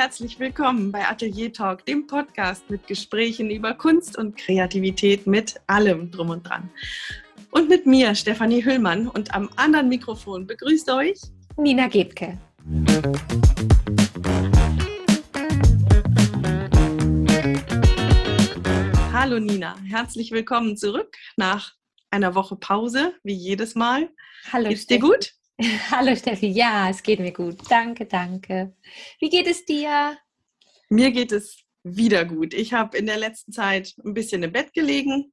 herzlich willkommen bei Atelier Talk, dem Podcast mit Gesprächen über Kunst und Kreativität mit allem drum und dran. Und mit mir, Stefanie Hüllmann, und am anderen Mikrofon begrüßt euch Nina Gebke. Hallo Nina, herzlich willkommen zurück nach einer Woche Pause, wie jedes Mal. Hallo. Geht's dir gut? Hallo Steffi, ja, es geht mir gut. Danke, danke. Wie geht es dir? Mir geht es wieder gut. Ich habe in der letzten Zeit ein bisschen im Bett gelegen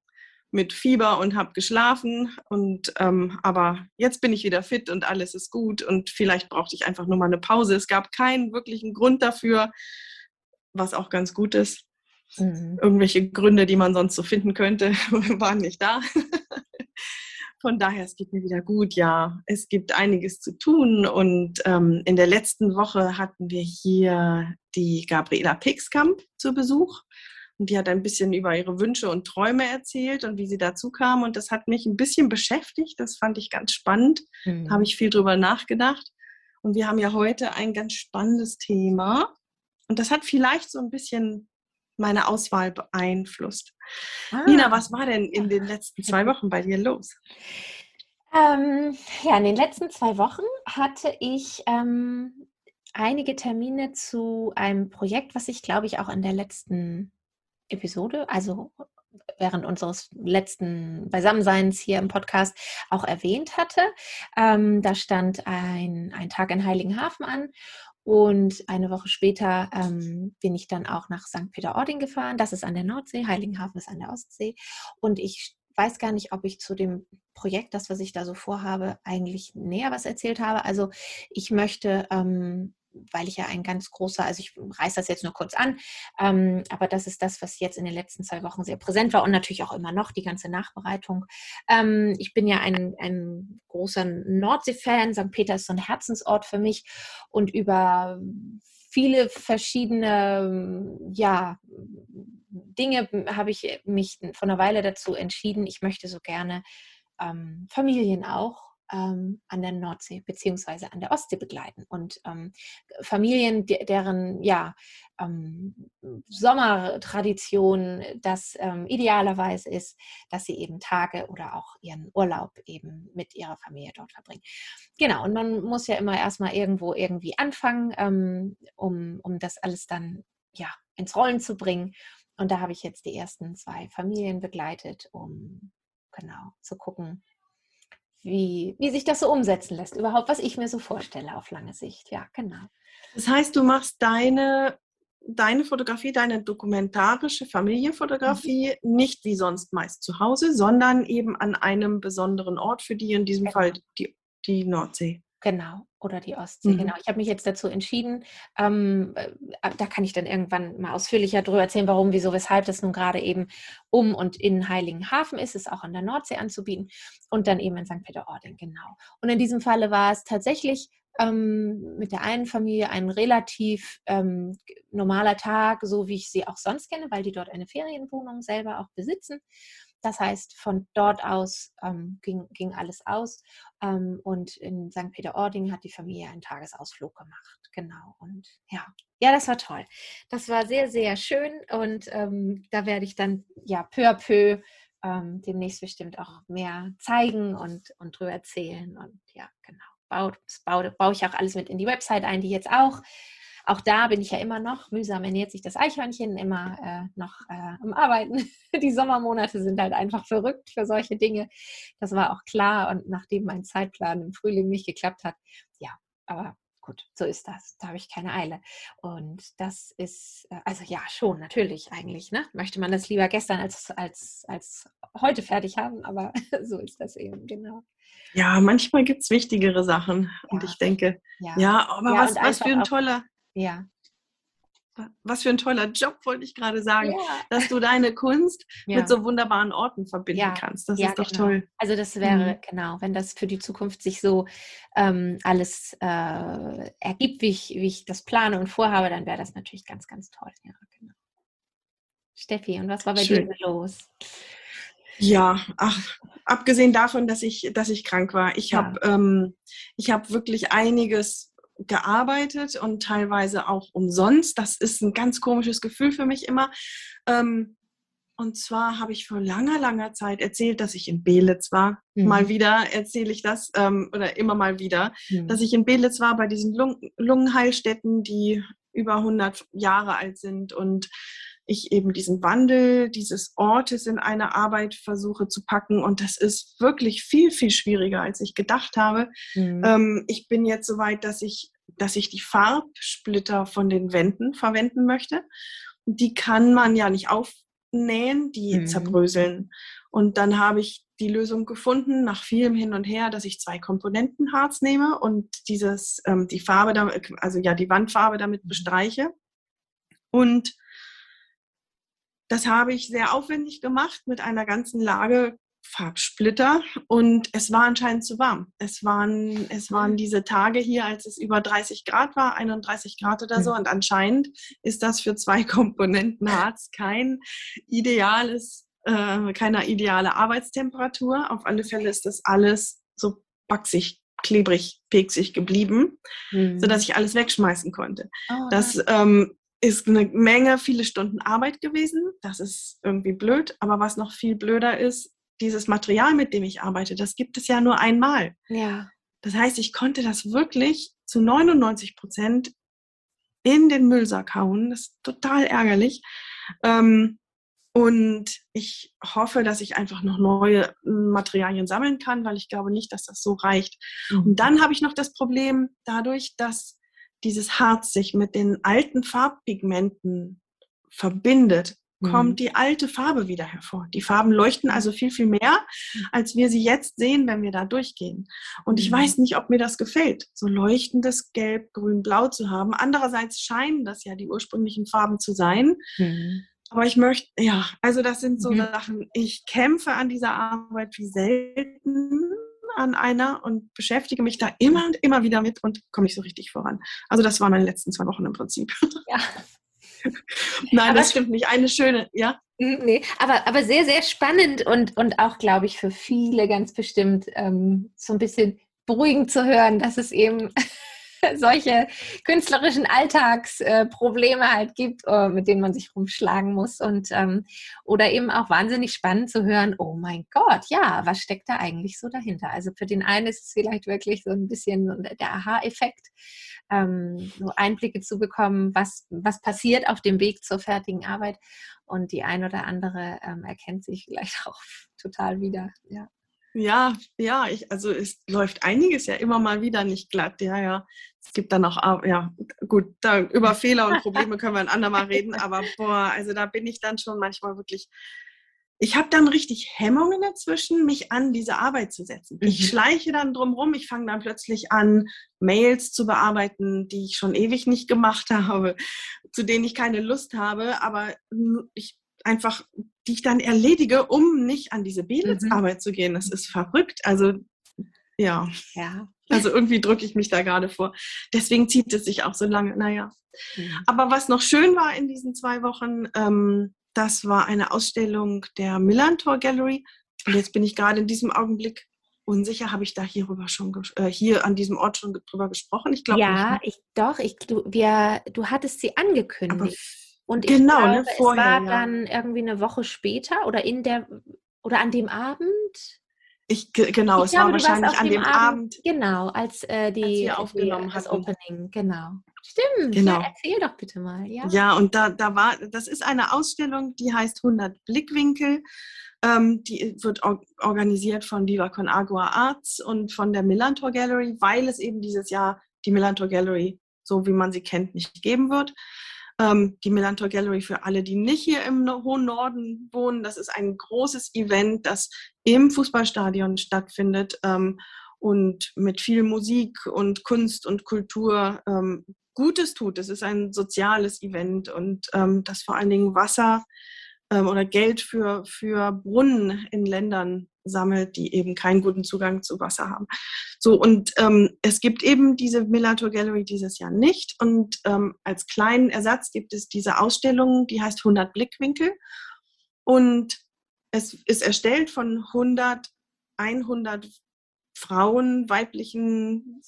mit Fieber und habe geschlafen. Und ähm, aber jetzt bin ich wieder fit und alles ist gut. Und vielleicht brauchte ich einfach nur mal eine Pause. Es gab keinen wirklichen Grund dafür, was auch ganz gut ist. Mhm. Irgendwelche Gründe, die man sonst so finden könnte, waren nicht da. Von daher, es geht mir wieder gut, ja. Es gibt einiges zu tun und ähm, in der letzten Woche hatten wir hier die Gabriela Pixkamp zu Besuch und die hat ein bisschen über ihre Wünsche und Träume erzählt und wie sie dazu kam und das hat mich ein bisschen beschäftigt. Das fand ich ganz spannend. Mhm. Da habe ich viel drüber nachgedacht. Und wir haben ja heute ein ganz spannendes Thema und das hat vielleicht so ein bisschen meine Auswahl beeinflusst. Ah. Nina, was war denn in den letzten zwei Wochen bei dir los? Ähm, ja, in den letzten zwei Wochen hatte ich ähm, einige Termine zu einem Projekt, was ich glaube ich auch in der letzten Episode, also während unseres letzten Beisammenseins hier im Podcast auch erwähnt hatte. Ähm, da stand ein, ein Tag in Heiligenhafen an und eine Woche später ähm, bin ich dann auch nach St. Peter-Ording gefahren. Das ist an der Nordsee, Heiligenhafen ist an der Ostsee. Und ich weiß gar nicht, ob ich zu dem Projekt, das, was ich da so vorhabe, eigentlich näher was erzählt habe. Also ich möchte ähm, weil ich ja ein ganz großer, also ich reiße das jetzt nur kurz an, ähm, aber das ist das, was jetzt in den letzten zwei Wochen sehr präsent war und natürlich auch immer noch die ganze Nachbereitung. Ähm, ich bin ja ein, ein großer Nordsee-Fan, St. Peter ist so ein Herzensort für mich und über viele verschiedene, ja, Dinge habe ich mich vor einer Weile dazu entschieden, ich möchte so gerne ähm, Familien auch ähm, an der Nordsee beziehungsweise an der Ostsee begleiten und ähm, Familien, deren ja ähm, Sommertradition das ähm, idealerweise ist, dass sie eben Tage oder auch ihren Urlaub eben mit ihrer Familie dort verbringen. Genau, und man muss ja immer erstmal irgendwo irgendwie anfangen, ähm, um, um das alles dann ja ins Rollen zu bringen. Und da habe ich jetzt die ersten zwei Familien begleitet, um genau zu gucken, wie, wie sich das so umsetzen lässt, überhaupt, was ich mir so vorstelle auf lange Sicht. Ja, genau. Das heißt, du machst deine, deine Fotografie, deine dokumentarische Familienfotografie mhm. nicht wie sonst meist zu Hause, sondern eben an einem besonderen Ort, für die in diesem genau. Fall die, die Nordsee. Genau, oder die Ostsee, mhm. genau. Ich habe mich jetzt dazu entschieden, ähm, äh, da kann ich dann irgendwann mal ausführlicher drüber erzählen, warum, wieso, weshalb das nun gerade eben um und in Heiligenhafen ist, es auch an der Nordsee anzubieten und dann eben in St. Peter-Ording, genau. Und in diesem Falle war es tatsächlich ähm, mit der einen Familie ein relativ ähm, normaler Tag, so wie ich sie auch sonst kenne, weil die dort eine Ferienwohnung selber auch besitzen. Das heißt, von dort aus ähm, ging, ging alles aus. Ähm, und in St. Peter-Ording hat die Familie einen Tagesausflug gemacht. Genau. Und ja, ja, das war toll. Das war sehr, sehr schön. Und ähm, da werde ich dann ja peu à peu ähm, demnächst bestimmt auch mehr zeigen und, und drüber erzählen. Und ja, genau. Baue, baue, baue ich auch alles mit in die Website ein, die jetzt auch auch da bin ich ja immer noch, mühsam ernährt sich das Eichhörnchen, immer äh, noch äh, am Arbeiten. Die Sommermonate sind halt einfach verrückt für solche Dinge. Das war auch klar. Und nachdem mein Zeitplan im Frühling nicht geklappt hat, ja, aber gut, so ist das. Da habe ich keine Eile. Und das ist, äh, also ja, schon, natürlich eigentlich. Ne? Möchte man das lieber gestern als, als, als heute fertig haben, aber so ist das eben, genau. Ja, manchmal gibt es wichtigere Sachen. Ja. Und ich denke, ja, ja aber ja, was, was für ein toller, ja. Was für ein toller Job, wollte ich gerade sagen, ja. dass du deine Kunst ja. mit so wunderbaren Orten verbinden ja. kannst. Das ist doch genau. toll. Also das wäre, mhm. genau, wenn das für die Zukunft sich so ähm, alles äh, ergibt, wie ich, wie ich das plane und vorhabe, dann wäre das natürlich ganz, ganz toll. Ja, genau. Steffi, und was war bei Schön. dir los? Ja, ach, abgesehen davon, dass ich, dass ich krank war. Ich habe ähm, hab wirklich einiges gearbeitet und teilweise auch umsonst. Das ist ein ganz komisches Gefühl für mich immer. Ähm, und zwar habe ich vor langer, langer Zeit erzählt, dass ich in Belitz war. Mhm. Mal wieder erzähle ich das, ähm, oder immer mal wieder, mhm. dass ich in Belitz war bei diesen Lung Lungenheilstätten, die über 100 Jahre alt sind und ich eben diesen Wandel dieses Ortes in eine Arbeit versuche zu packen. Und das ist wirklich viel, viel schwieriger, als ich gedacht habe. Mhm. Ähm, ich bin jetzt so weit, dass ich, dass ich die Farbsplitter von den Wänden verwenden möchte. Die kann man ja nicht auf nähen, die mhm. zerbröseln. Und dann habe ich die Lösung gefunden, nach vielem Hin und Her, dass ich zwei Komponentenharz nehme und dieses, ähm, die Farbe, also ja, die Wandfarbe damit mhm. bestreiche. Und das habe ich sehr aufwendig gemacht mit einer ganzen Lage Farbsplitter und es war anscheinend zu warm. Es waren, es waren diese Tage hier, als es über 30 Grad war, 31 Grad oder so. Mhm. Und anscheinend ist das für zwei Komponenten Harz kein ideales, äh, keine ideale Arbeitstemperatur. Auf alle Fälle ist das alles so baxig, klebrig, peksig geblieben, mhm. sodass ich alles wegschmeißen konnte. Oh, das ähm, ist eine Menge, viele Stunden Arbeit gewesen. Das ist irgendwie blöd. Aber was noch viel blöder ist, dieses Material, mit dem ich arbeite, das gibt es ja nur einmal. Ja. Das heißt, ich konnte das wirklich zu 99 Prozent in den Müllsack hauen. Das ist total ärgerlich. Ähm, und ich hoffe, dass ich einfach noch neue Materialien sammeln kann, weil ich glaube nicht, dass das so reicht. Mhm. Und dann habe ich noch das Problem dadurch, dass dieses Harz sich mit den alten Farbpigmenten verbindet kommt mhm. die alte Farbe wieder hervor. Die Farben leuchten also viel, viel mehr, als wir sie jetzt sehen, wenn wir da durchgehen. Und ich mhm. weiß nicht, ob mir das gefällt, so leuchtendes Gelb, Grün, Blau zu haben. Andererseits scheinen das ja die ursprünglichen Farben zu sein. Mhm. Aber ich möchte, ja, also das sind so mhm. Sachen. Ich kämpfe an dieser Arbeit wie selten an einer und beschäftige mich da immer und immer wieder mit und komme nicht so richtig voran. Also das waren meine letzten zwei Wochen im Prinzip. Ja, Nein, aber das stimmt nicht. Eine schöne, ja. Nee, aber, aber sehr, sehr spannend und, und auch, glaube ich, für viele ganz bestimmt ähm, so ein bisschen beruhigend zu hören, dass es eben solche künstlerischen Alltagsprobleme halt gibt, äh, mit denen man sich rumschlagen muss. Und ähm, oder eben auch wahnsinnig spannend zu hören, oh mein Gott, ja, was steckt da eigentlich so dahinter? Also für den einen ist es vielleicht wirklich so ein bisschen der Aha-Effekt, ähm, so Einblicke zu bekommen, was, was passiert auf dem Weg zur fertigen Arbeit. Und die ein oder andere ähm, erkennt sich vielleicht auch total wieder. Ja. Ja, ja, ich, also es läuft einiges ja immer mal wieder nicht glatt. Ja, ja. Es gibt dann auch, ah, ja, gut, da, über Fehler und Probleme können wir ein andermal reden, aber boah, also da bin ich dann schon manchmal wirklich ich habe dann richtig Hemmungen dazwischen, mich an diese Arbeit zu setzen. Mhm. Ich schleiche dann drumherum, ich fange dann plötzlich an, Mails zu bearbeiten, die ich schon ewig nicht gemacht habe, zu denen ich keine Lust habe, aber ich einfach, die ich dann erledige, um nicht an diese Belitz-Arbeit mhm. zu gehen. Das ist verrückt. Also ja. Ja. Also irgendwie drücke ich mich da gerade vor. Deswegen zieht es sich auch so lange. Naja. Mhm. Aber was noch schön war in diesen zwei Wochen, ähm, das war eine Ausstellung der Millantor Gallery. Und jetzt bin ich gerade in diesem Augenblick unsicher. Habe ich da hierüber schon, äh, hier an diesem Ort schon drüber gesprochen? Ich glaube Ja, nicht. ich, doch. Ich, du, wir, du hattest sie angekündigt. Aber und genau, glaube, ne, vorher, es war ja. dann irgendwie eine Woche später oder in der oder an dem Abend. Ich, genau, ich es glaube, war wahrscheinlich an dem Abend, Abend, Genau, als äh, die, als wir aufgenommen die, das Opening, genau. Stimmt, genau. Ja, erzähl doch bitte mal. Ja, ja und da, da war, das ist eine Ausstellung, die heißt 100 Blickwinkel. Ähm, die wird or organisiert von Viva Con Agua Arts und von der Millantor Gallery, weil es eben dieses Jahr die Millantor Gallery, so wie man sie kennt, nicht geben wird. Ähm, die Millantor Gallery für alle, die nicht hier im hohen Norden wohnen, das ist ein großes Event, das im Fußballstadion stattfindet ähm, und mit viel Musik und Kunst und Kultur ähm, Gutes tut. Es ist ein soziales Event und ähm, das vor allen Dingen Wasser ähm, oder Geld für, für Brunnen in Ländern sammelt, die eben keinen guten Zugang zu Wasser haben. So, und ähm, es gibt eben diese Millator Gallery dieses Jahr nicht. Und ähm, als kleinen Ersatz gibt es diese Ausstellung, die heißt 100 Blickwinkel. Und es ist erstellt von 100, 100 Frauen, weiblichen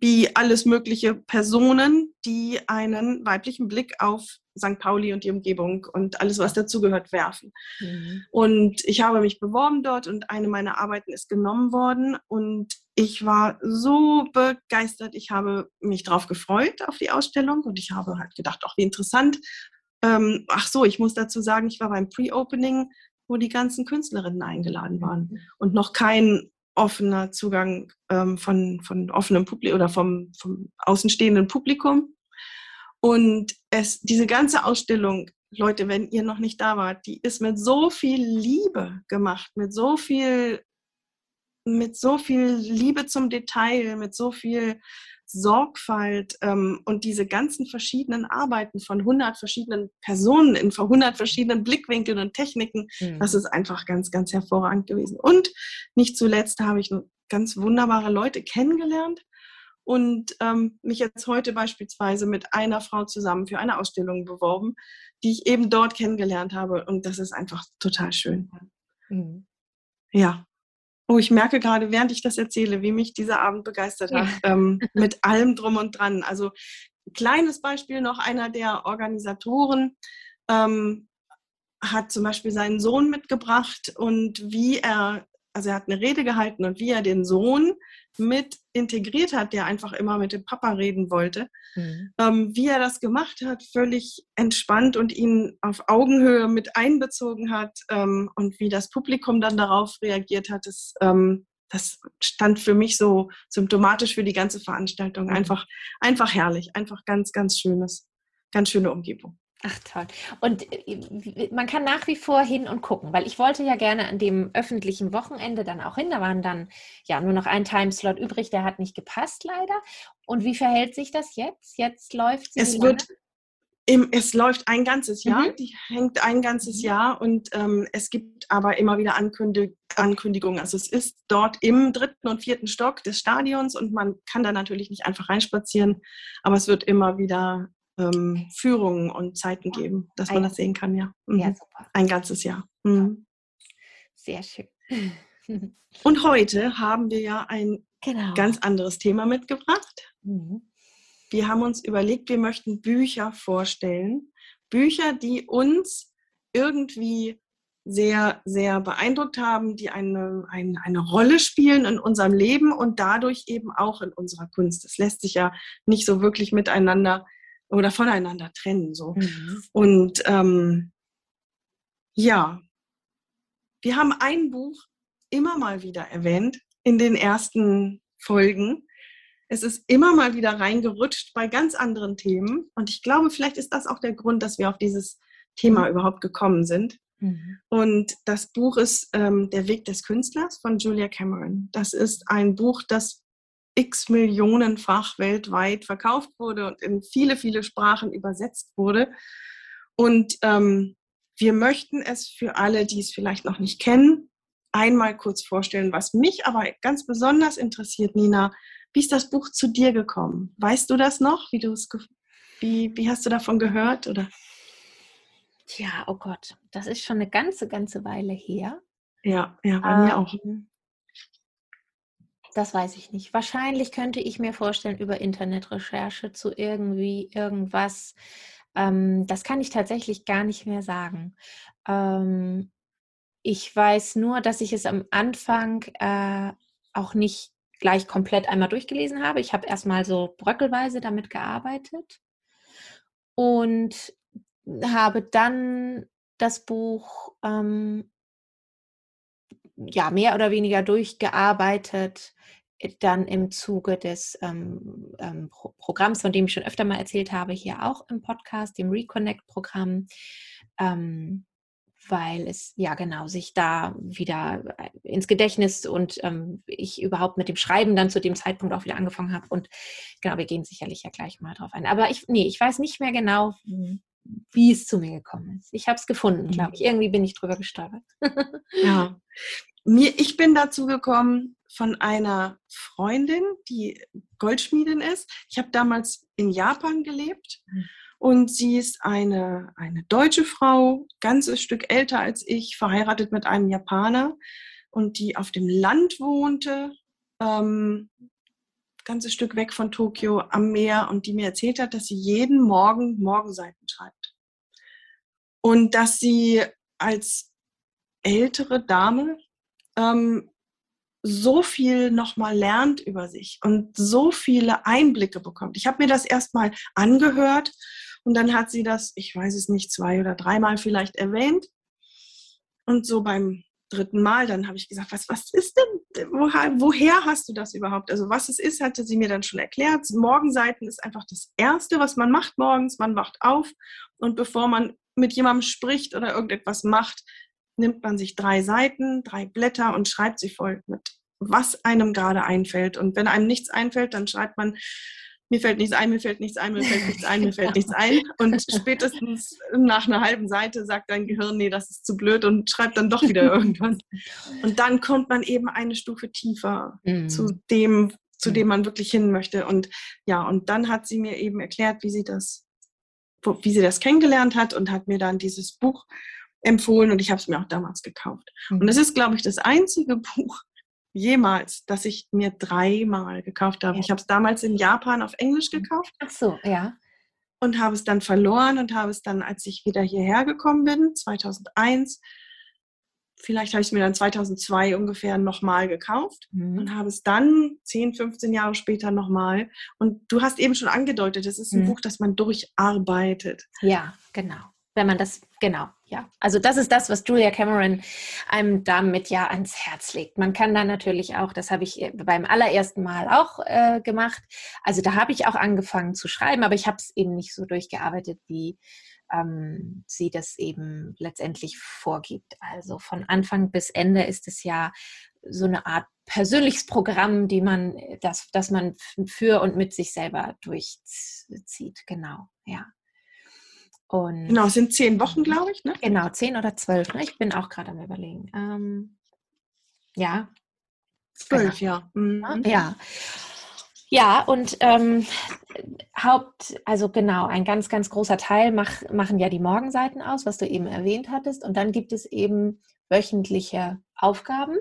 wie alles mögliche Personen, die einen weiblichen Blick auf St. Pauli und die Umgebung und alles, was dazugehört, werfen. Mhm. Und ich habe mich beworben dort und eine meiner Arbeiten ist genommen worden und ich war so begeistert. Ich habe mich darauf gefreut auf die Ausstellung und ich habe halt gedacht, auch wie interessant. Ähm, ach so, ich muss dazu sagen, ich war beim Pre-Opening, wo die ganzen Künstlerinnen eingeladen waren mhm. und noch kein offener Zugang ähm, von, von offenem Publikum oder vom, vom außenstehenden Publikum. Und es, diese ganze Ausstellung, Leute, wenn ihr noch nicht da wart, die ist mit so viel Liebe gemacht, mit so viel, mit so viel Liebe zum Detail, mit so viel Sorgfalt ähm, und diese ganzen verschiedenen Arbeiten von 100 verschiedenen Personen in 100 verschiedenen Blickwinkeln und Techniken, mhm. das ist einfach ganz, ganz hervorragend gewesen. Und nicht zuletzt habe ich ganz wunderbare Leute kennengelernt und ähm, mich jetzt heute beispielsweise mit einer Frau zusammen für eine Ausstellung beworben, die ich eben dort kennengelernt habe. Und das ist einfach total schön. Mhm. Ja, Oh, ich merke gerade, während ich das erzähle, wie mich dieser Abend begeistert hat, ja. ähm, mit allem drum und dran. Also kleines Beispiel noch, einer der Organisatoren ähm, hat zum Beispiel seinen Sohn mitgebracht und wie er also er hat eine Rede gehalten und wie er den Sohn mit integriert hat, der einfach immer mit dem Papa reden wollte, mhm. ähm, wie er das gemacht hat, völlig entspannt und ihn auf Augenhöhe mit einbezogen hat ähm, und wie das Publikum dann darauf reagiert hat, das, ähm, das stand für mich so symptomatisch für die ganze Veranstaltung. Mhm. Einfach, einfach herrlich, einfach ganz, ganz schönes, ganz schöne Umgebung. Ach toll. Und äh, man kann nach wie vor hin und gucken, weil ich wollte ja gerne an dem öffentlichen Wochenende dann auch hin. Da waren dann ja nur noch ein Timeslot übrig, der hat nicht gepasst leider. Und wie verhält sich das jetzt? Jetzt läuft sie. Es wird im, es läuft ein ganzes Jahr, mhm. die hängt ein ganzes mhm. Jahr und ähm, es gibt aber immer wieder Ankündig Ankündigungen. Also es ist dort im dritten und vierten Stock des Stadions und man kann da natürlich nicht einfach reinspazieren, aber es wird immer wieder ähm, Führungen und Zeiten geben, dass man das sehen kann, ja. Mhm. Ja, super. Ein ganzes Jahr. Mhm. Sehr schön. und heute haben wir ja ein genau. ganz anderes Thema mitgebracht. Mhm. Wir haben uns überlegt, wir möchten Bücher vorstellen. Bücher, die uns irgendwie sehr, sehr beeindruckt haben, die eine, eine, eine Rolle spielen in unserem Leben und dadurch eben auch in unserer Kunst. Das lässt sich ja nicht so wirklich miteinander oder voneinander trennen. So. Mhm. Und ähm, ja, wir haben ein Buch immer mal wieder erwähnt in den ersten Folgen. Es ist immer mal wieder reingerutscht bei ganz anderen Themen. Und ich glaube, vielleicht ist das auch der Grund, dass wir auf dieses Thema mhm. überhaupt gekommen sind. Mhm. Und das Buch ist ähm, Der Weg des Künstlers von Julia Cameron. Das ist ein Buch, das x Millionenfach weltweit verkauft wurde und in viele, viele Sprachen übersetzt wurde. Und ähm, wir möchten es für alle, die es vielleicht noch nicht kennen, einmal kurz vorstellen. Was mich aber ganz besonders interessiert, Nina, wie ist das Buch zu dir gekommen? Weißt du das noch? Wie, du es wie, wie hast du davon gehört? Oder? Tja, oh Gott, das ist schon eine ganze, ganze Weile her. Ja, ja, bei ähm, mir auch. Das weiß ich nicht. Wahrscheinlich könnte ich mir vorstellen, über Internetrecherche zu irgendwie irgendwas. Ähm, das kann ich tatsächlich gar nicht mehr sagen. Ähm, ich weiß nur, dass ich es am Anfang äh, auch nicht gleich komplett einmal durchgelesen habe. Ich habe erstmal so bröckelweise damit gearbeitet und habe dann das Buch ähm, ja mehr oder weniger durchgearbeitet, äh, dann im Zuge des ähm, ähm, Pro Programms, von dem ich schon öfter mal erzählt habe, hier auch im Podcast, dem Reconnect-Programm, ähm, weil es ja genau sich da wieder äh, ins Gedächtnis und ähm, ich überhaupt mit dem Schreiben dann zu dem Zeitpunkt auch wieder angefangen habe. Und genau, wir gehen sicherlich ja gleich mal drauf ein. Aber ich, nee, ich weiß nicht mehr genau, wie es zu mir gekommen ist. Ich habe es gefunden, glaube ich. Irgendwie bin ich drüber gestolpert. ja, mir, ich bin dazu gekommen von einer Freundin, die Goldschmiedin ist. Ich habe damals in Japan gelebt mhm. und sie ist eine, eine deutsche Frau, ganzes Stück älter als ich, verheiratet mit einem Japaner und die auf dem Land wohnte, ähm, ganzes Stück weg von Tokio am Meer und die mir erzählt hat, dass sie jeden Morgen Morgenseiten schreibt. Und dass sie als ältere Dame ähm, so viel nochmal lernt über sich und so viele Einblicke bekommt. Ich habe mir das erstmal angehört und dann hat sie das, ich weiß es nicht, zwei oder dreimal vielleicht erwähnt. Und so beim dritten Mal, dann habe ich gesagt, was, was ist denn, woher, woher hast du das überhaupt? Also was es ist, hatte sie mir dann schon erklärt. Morgenseiten ist einfach das Erste, was man macht morgens. Man wacht auf und bevor man mit jemandem spricht oder irgendetwas macht, nimmt man sich drei Seiten, drei Blätter und schreibt sie voll mit, was einem gerade einfällt. Und wenn einem nichts einfällt, dann schreibt man mir fällt nichts ein, mir fällt nichts ein, mir fällt nichts ein, mir fällt nichts ein. Und spätestens nach einer halben Seite sagt dein Gehirn, nee, das ist zu blöd und schreibt dann doch wieder irgendwas. Und dann kommt man eben eine Stufe tiefer mhm. zu dem, zu dem man wirklich hin möchte. Und ja, und dann hat sie mir eben erklärt, wie sie das, wie sie das kennengelernt hat und hat mir dann dieses Buch empfohlen und ich habe es mir auch damals gekauft. Und es mhm. ist, glaube ich, das einzige Buch, jemals, dass ich mir dreimal gekauft habe. Ja. Ich habe es damals in Japan auf Englisch mhm. gekauft. Ach so, ja. Und habe es dann verloren und habe es dann, als ich wieder hierher gekommen bin, 2001, vielleicht habe ich es mir dann 2002 ungefähr nochmal gekauft mhm. und habe es dann 10, 15 Jahre später nochmal. Und du hast eben schon angedeutet, es ist ein mhm. Buch, das man durcharbeitet. Ja, genau wenn man das, genau, ja. Also das ist das, was Julia Cameron einem damit ja ans Herz legt. Man kann dann natürlich auch, das habe ich äh, beim allerersten Mal auch äh, gemacht, also da habe ich auch angefangen zu schreiben, aber ich habe es eben nicht so durchgearbeitet, wie ähm, sie das eben letztendlich vorgibt. Also von Anfang bis Ende ist es ja so eine Art persönliches Programm, die man, das, das man für und mit sich selber durchzieht. Genau, ja. Und genau, es sind zehn Wochen, glaube ich. Ne? Genau, zehn oder zwölf. Ne? Ich bin auch gerade am Überlegen. Ähm, ja. Zwölf, genau. ja. Mhm. Ja. Ja, und ähm, Haupt, also genau, ein ganz, ganz großer Teil mach, machen ja die Morgenseiten aus, was du eben erwähnt hattest. Und dann gibt es eben wöchentliche Aufgaben,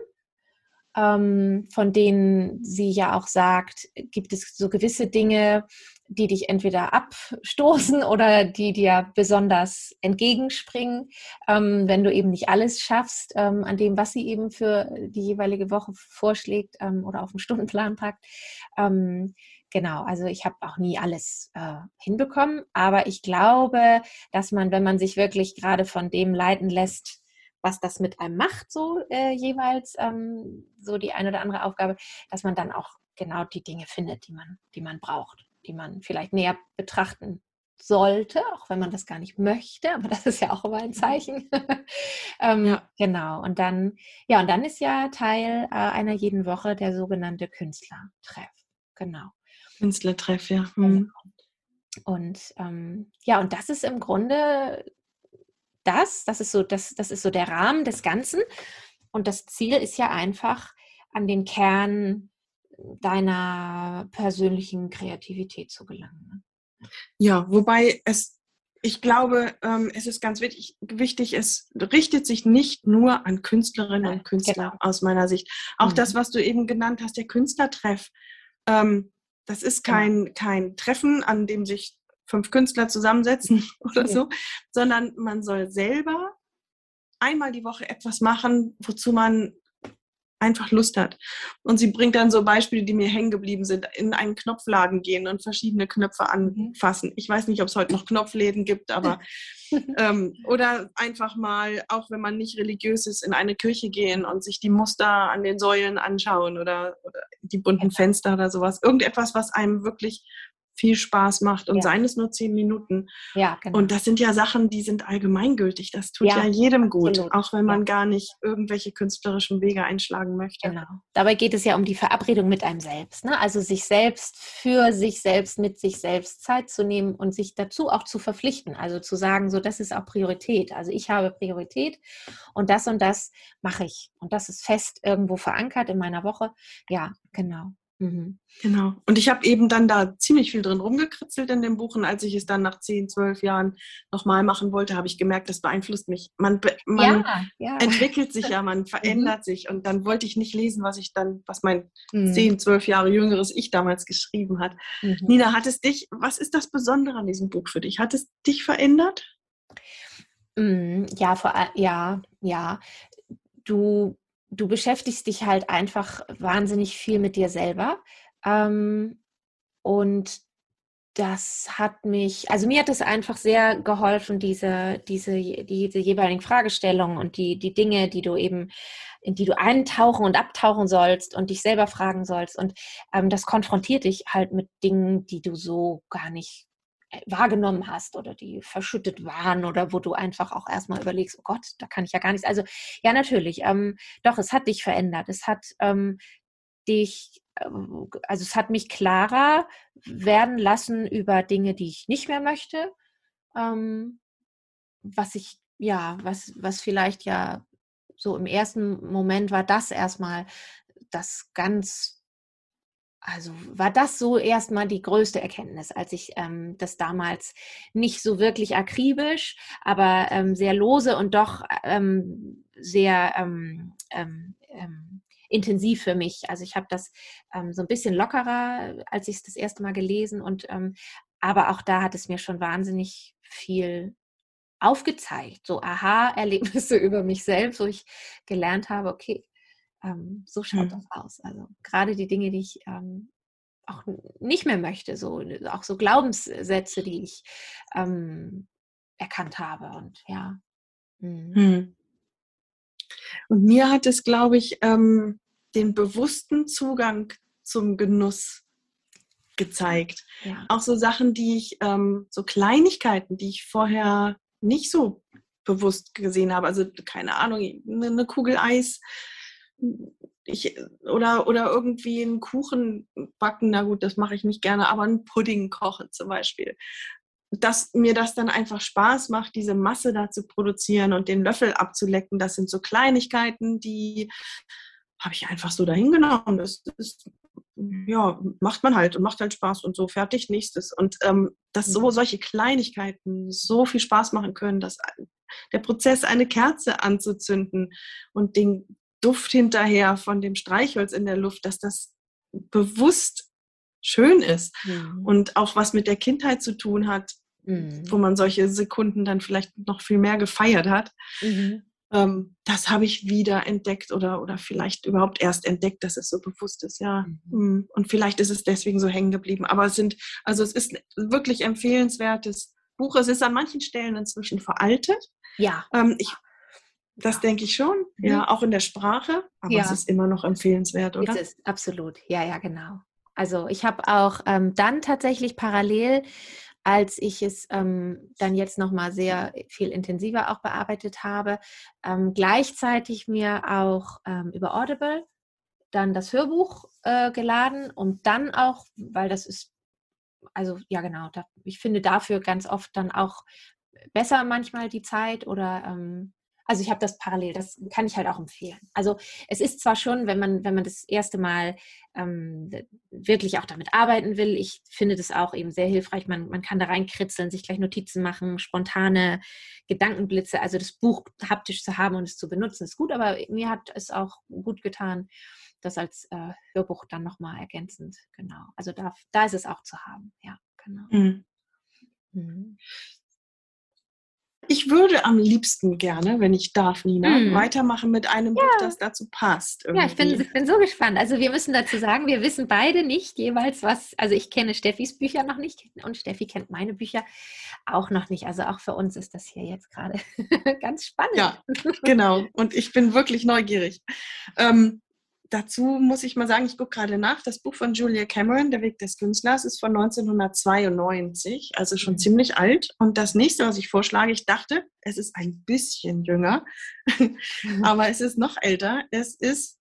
ähm, von denen sie ja auch sagt, gibt es so gewisse Dinge, die dich entweder abstoßen oder die dir besonders entgegenspringen, ähm, wenn du eben nicht alles schaffst ähm, an dem, was sie eben für die jeweilige Woche vorschlägt ähm, oder auf den Stundenplan packt. Ähm, genau, also ich habe auch nie alles äh, hinbekommen, aber ich glaube, dass man, wenn man sich wirklich gerade von dem leiten lässt, was das mit einem macht, so äh, jeweils, ähm, so die eine oder andere Aufgabe, dass man dann auch genau die Dinge findet, die man, die man braucht die man vielleicht näher betrachten sollte, auch wenn man das gar nicht möchte, aber das ist ja auch immer ein Zeichen. ähm, ja. Genau. Und dann, ja, und dann ist ja Teil äh, einer jeden Woche der sogenannte Künstlertreff. Genau. Künstlertreff, ja. Mhm. Und ähm, ja, und das ist im Grunde das, das ist so, das, das ist so der Rahmen des Ganzen. Und das Ziel ist ja einfach, an den Kern deiner persönlichen Kreativität zu gelangen. Ne? Ja, wobei es, ich glaube, ähm, es ist ganz wichtig, wichtig, es richtet sich nicht nur an Künstlerinnen und Künstler genau. aus meiner Sicht. Auch mhm. das, was du eben genannt hast, der Künstlertreff, ähm, das ist genau. kein, kein Treffen, an dem sich fünf Künstler zusammensetzen oder so, sondern man soll selber einmal die Woche etwas machen, wozu man einfach Lust hat. Und sie bringt dann so Beispiele, die mir hängen geblieben sind, in einen Knopfladen gehen und verschiedene Knöpfe mhm. anfassen. Ich weiß nicht, ob es heute noch Knopfläden gibt, aber ähm, oder einfach mal, auch wenn man nicht religiös ist, in eine Kirche gehen und sich die Muster an den Säulen anschauen oder, oder die bunten Fenster oder sowas. Irgendetwas, was einem wirklich viel Spaß macht und ja. seien es nur zehn Minuten. Ja, genau. Und das sind ja Sachen, die sind allgemeingültig. Das tut ja, ja jedem gut, absolut. auch wenn man ja. gar nicht irgendwelche künstlerischen Wege einschlagen möchte. Genau. Dabei geht es ja um die Verabredung mit einem selbst. Ne? Also sich selbst für sich selbst, mit sich selbst Zeit zu nehmen und sich dazu auch zu verpflichten. Also zu sagen, so das ist auch Priorität. Also ich habe Priorität und das und das mache ich. Und das ist fest irgendwo verankert in meiner Woche. Ja, genau. Mhm. Genau. Und ich habe eben dann da ziemlich viel drin rumgekritzelt in dem Buch. Und als ich es dann nach 10, 12 Jahren nochmal machen wollte, habe ich gemerkt, das beeinflusst mich. Man, man ja, ja. entwickelt sich ja, man verändert mhm. sich. Und dann wollte ich nicht lesen, was ich dann, was mein mhm. 10, 12 Jahre jüngeres Ich damals geschrieben hat. Mhm. Nina, hat es dich, was ist das Besondere an diesem Buch für dich? Hat es dich verändert? Mm, ja, vor, ja, ja. Du du beschäftigst dich halt einfach wahnsinnig viel mit dir selber. Ähm, und das hat mich, also mir hat es einfach sehr geholfen, diese, diese, diese jeweiligen Fragestellungen und die, die Dinge, die du eben, in die du eintauchen und abtauchen sollst und dich selber fragen sollst. Und ähm, das konfrontiert dich halt mit Dingen, die du so gar nicht wahrgenommen hast oder die verschüttet waren oder wo du einfach auch erstmal überlegst, oh Gott, da kann ich ja gar nichts. Also ja, natürlich, ähm, doch, es hat dich verändert. Es hat ähm, dich, ähm, also es hat mich klarer werden lassen über Dinge, die ich nicht mehr möchte. Ähm, was ich, ja, was, was vielleicht ja so im ersten Moment war das erstmal das ganz also war das so erstmal die größte Erkenntnis, als ich ähm, das damals nicht so wirklich akribisch, aber ähm, sehr lose und doch ähm, sehr ähm, ähm, ähm, intensiv für mich. Also ich habe das so ein bisschen lockerer, als ich es das erste Mal gelesen und aber auch da hat es mir schon wahnsinnig viel aufgezeigt, so Aha-Erlebnisse über mich selbst, wo ich gelernt habe, okay, ähm, so schaut mhm. das aus. Also gerade die Dinge, die ich ähm, auch nicht mehr möchte, so auch so Glaubenssätze, die ich ähm, erkannt habe und ja. Mhm. Mhm. Und mir hat es, glaube ich, ähm, den bewussten Zugang zum Genuss gezeigt. Ja. Auch so Sachen, die ich, ähm, so Kleinigkeiten, die ich vorher nicht so bewusst gesehen habe. Also keine Ahnung, eine Kugel Eis ich, oder, oder irgendwie einen Kuchen backen, na gut, das mache ich nicht gerne, aber einen Pudding kochen zum Beispiel. Dass mir das dann einfach Spaß macht, diese Masse da zu produzieren und den Löffel abzulecken, das sind so Kleinigkeiten, die habe ich einfach so dahin genommen. Das ist, ja, macht man halt und macht halt Spaß und so fertig nächstes. Und ähm, dass so mhm. solche Kleinigkeiten so viel Spaß machen können, dass der Prozess, eine Kerze anzuzünden und den, Duft hinterher von dem Streichholz in der Luft, dass das bewusst schön ist mhm. und auch was mit der Kindheit zu tun hat, mhm. wo man solche Sekunden dann vielleicht noch viel mehr gefeiert hat. Mhm. Ähm, das habe ich wieder entdeckt oder, oder vielleicht überhaupt erst entdeckt, dass es so bewusst ist, ja. Mhm. Mhm. Und vielleicht ist es deswegen so hängen geblieben. Aber es sind, also es ist wirklich empfehlenswertes Buch. Es ist an manchen Stellen inzwischen veraltet. Ja. Ähm, ich das denke ich schon. Ja, mhm. auch in der Sprache. Aber ja. es ist immer noch empfehlenswert, oder? Es ist absolut. Ja, ja, genau. Also ich habe auch ähm, dann tatsächlich parallel, als ich es ähm, dann jetzt nochmal sehr viel intensiver auch bearbeitet habe, ähm, gleichzeitig mir auch ähm, über Audible dann das Hörbuch äh, geladen und dann auch, weil das ist, also ja genau, da, ich finde dafür ganz oft dann auch besser manchmal die Zeit oder ähm, also ich habe das parallel, das kann ich halt auch empfehlen. Also es ist zwar schon, wenn man, wenn man das erste Mal ähm, wirklich auch damit arbeiten will, ich finde das auch eben sehr hilfreich. Man, man kann da reinkritzeln, sich gleich Notizen machen, spontane Gedankenblitze. Also das Buch haptisch zu haben und es zu benutzen, ist gut, aber mir hat es auch gut getan, das als äh, Hörbuch dann nochmal ergänzend, genau. Also da, da ist es auch zu haben, ja, genau. Mhm. Mhm. Ich würde am liebsten gerne, wenn ich darf, Nina, mm. weitermachen mit einem ja. Buch, das dazu passt. Irgendwie. Ja, ich bin, ich bin so gespannt. Also wir müssen dazu sagen, wir wissen beide nicht jeweils was. Also ich kenne Steffis Bücher noch nicht und Steffi kennt meine Bücher auch noch nicht. Also auch für uns ist das hier jetzt gerade ganz spannend. Ja, genau. Und ich bin wirklich neugierig. Ähm, dazu muss ich mal sagen, ich gucke gerade nach, das Buch von Julia Cameron, Der Weg des Künstlers, ist von 1992, also schon mhm. ziemlich alt. Und das nächste, was ich vorschlage, ich dachte, es ist ein bisschen jünger, mhm. aber es ist noch älter. Es ist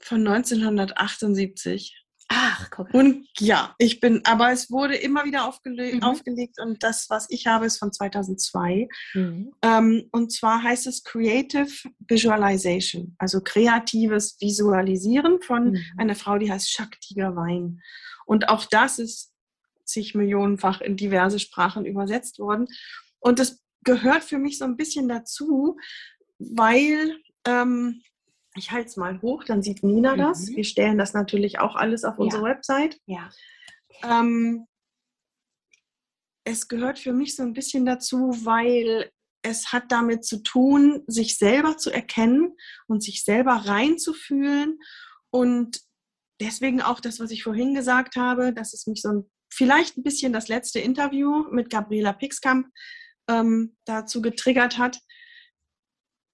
von 1978. Ach, guck. Und ja, ich bin, aber es wurde immer wieder aufgele mhm. aufgelegt und das, was ich habe, ist von 2002. Mhm. Ähm, und zwar heißt es Creative Visualization, also kreatives Visualisieren von mhm. einer Frau, die heißt Shakti Wein. Und auch das ist zig Millionenfach in diverse Sprachen übersetzt worden. Und das gehört für mich so ein bisschen dazu, weil ähm, ich halte es mal hoch, dann sieht Nina das. Mhm. Wir stellen das natürlich auch alles auf unsere Website. Ja. Ähm, es gehört für mich so ein bisschen dazu, weil es hat damit zu tun, sich selber zu erkennen und sich selber reinzufühlen. Und deswegen auch das, was ich vorhin gesagt habe, dass es mich so ein, vielleicht ein bisschen das letzte Interview mit Gabriela Pixkamp ähm, dazu getriggert hat,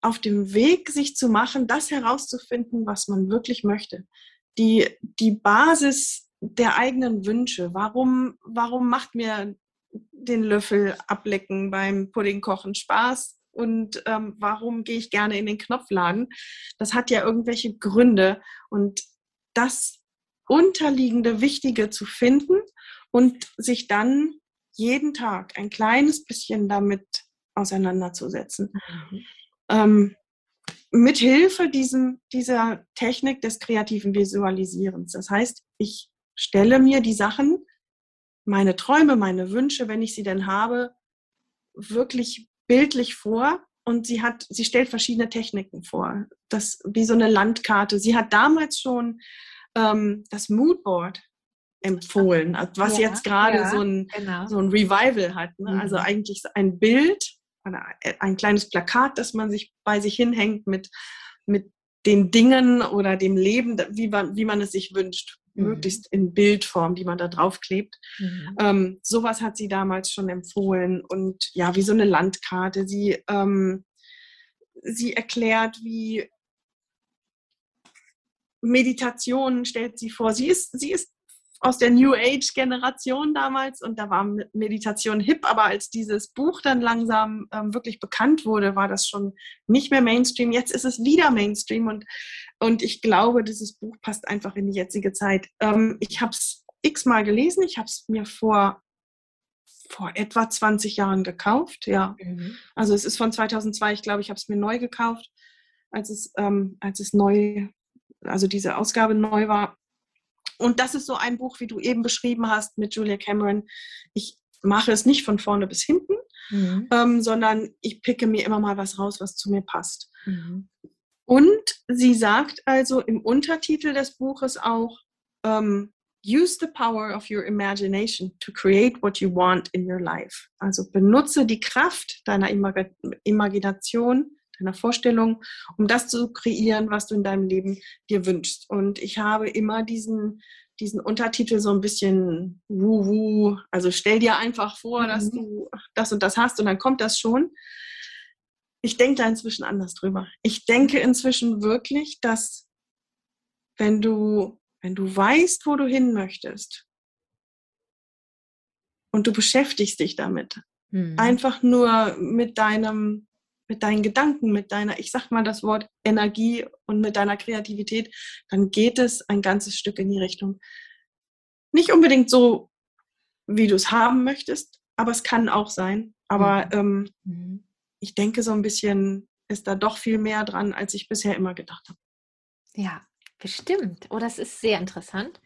auf dem Weg, sich zu machen, das herauszufinden, was man wirklich möchte. Die, die Basis der eigenen Wünsche. Warum, warum macht mir den Löffel ablecken beim Puddingkochen Spaß? Und ähm, warum gehe ich gerne in den Knopfladen? Das hat ja irgendwelche Gründe. Und das unterliegende Wichtige zu finden und sich dann jeden Tag ein kleines bisschen damit auseinanderzusetzen. Mhm ähm, mit Hilfe diesem, dieser Technik des kreativen Visualisierens. Das heißt, ich stelle mir die Sachen, meine Träume, meine Wünsche, wenn ich sie denn habe, wirklich bildlich vor und sie hat, sie stellt verschiedene Techniken vor. Das wie so eine Landkarte. Sie hat damals schon ähm, das Moodboard empfohlen, was ja, jetzt gerade ja, so, ein, genau. so ein Revival hat. Ne? Also mhm. Also eigentlich ein Bild, ein kleines Plakat, das man sich bei sich hinhängt mit, mit den Dingen oder dem Leben, wie man, wie man es sich wünscht, mhm. möglichst in Bildform, die man da draufklebt. Mhm. Ähm, sowas hat sie damals schon empfohlen und ja, wie so eine Landkarte. Sie, ähm, sie erklärt, wie Meditation stellt sie vor. Sie ist, sie ist aus der New Age-Generation damals und da war Meditation hip, aber als dieses Buch dann langsam ähm, wirklich bekannt wurde, war das schon nicht mehr Mainstream. Jetzt ist es wieder Mainstream und, und ich glaube, dieses Buch passt einfach in die jetzige Zeit. Ähm, ich habe es x-mal gelesen, ich habe es mir vor vor etwa 20 Jahren gekauft, ja. Mhm. Also es ist von 2002, ich glaube, ich habe es mir neu gekauft, als es, ähm, als es neu, also diese Ausgabe neu war. Und das ist so ein Buch, wie du eben beschrieben hast mit Julia Cameron. Ich mache es nicht von vorne bis hinten, mhm. ähm, sondern ich picke mir immer mal was raus, was zu mir passt. Mhm. Und sie sagt also im Untertitel des Buches auch, ähm, Use the power of your imagination to create what you want in your life. Also benutze die Kraft deiner Imag Imagination deiner Vorstellung, um das zu kreieren, was du in deinem Leben dir wünschst. Und ich habe immer diesen, diesen Untertitel so ein bisschen wuhu, also stell dir einfach vor, mhm. dass du das und das hast und dann kommt das schon. Ich denke da inzwischen anders drüber. Ich denke inzwischen wirklich, dass wenn du, wenn du weißt, wo du hin möchtest und du beschäftigst dich damit, mhm. einfach nur mit deinem mit deinen Gedanken, mit deiner, ich sag mal das Wort Energie und mit deiner Kreativität, dann geht es ein ganzes Stück in die Richtung. Nicht unbedingt so, wie du es haben möchtest, aber es kann auch sein. Aber mhm. ähm, mhm. ich denke, so ein bisschen ist da doch viel mehr dran, als ich bisher immer gedacht habe. Ja, bestimmt. Oh, das ist sehr interessant.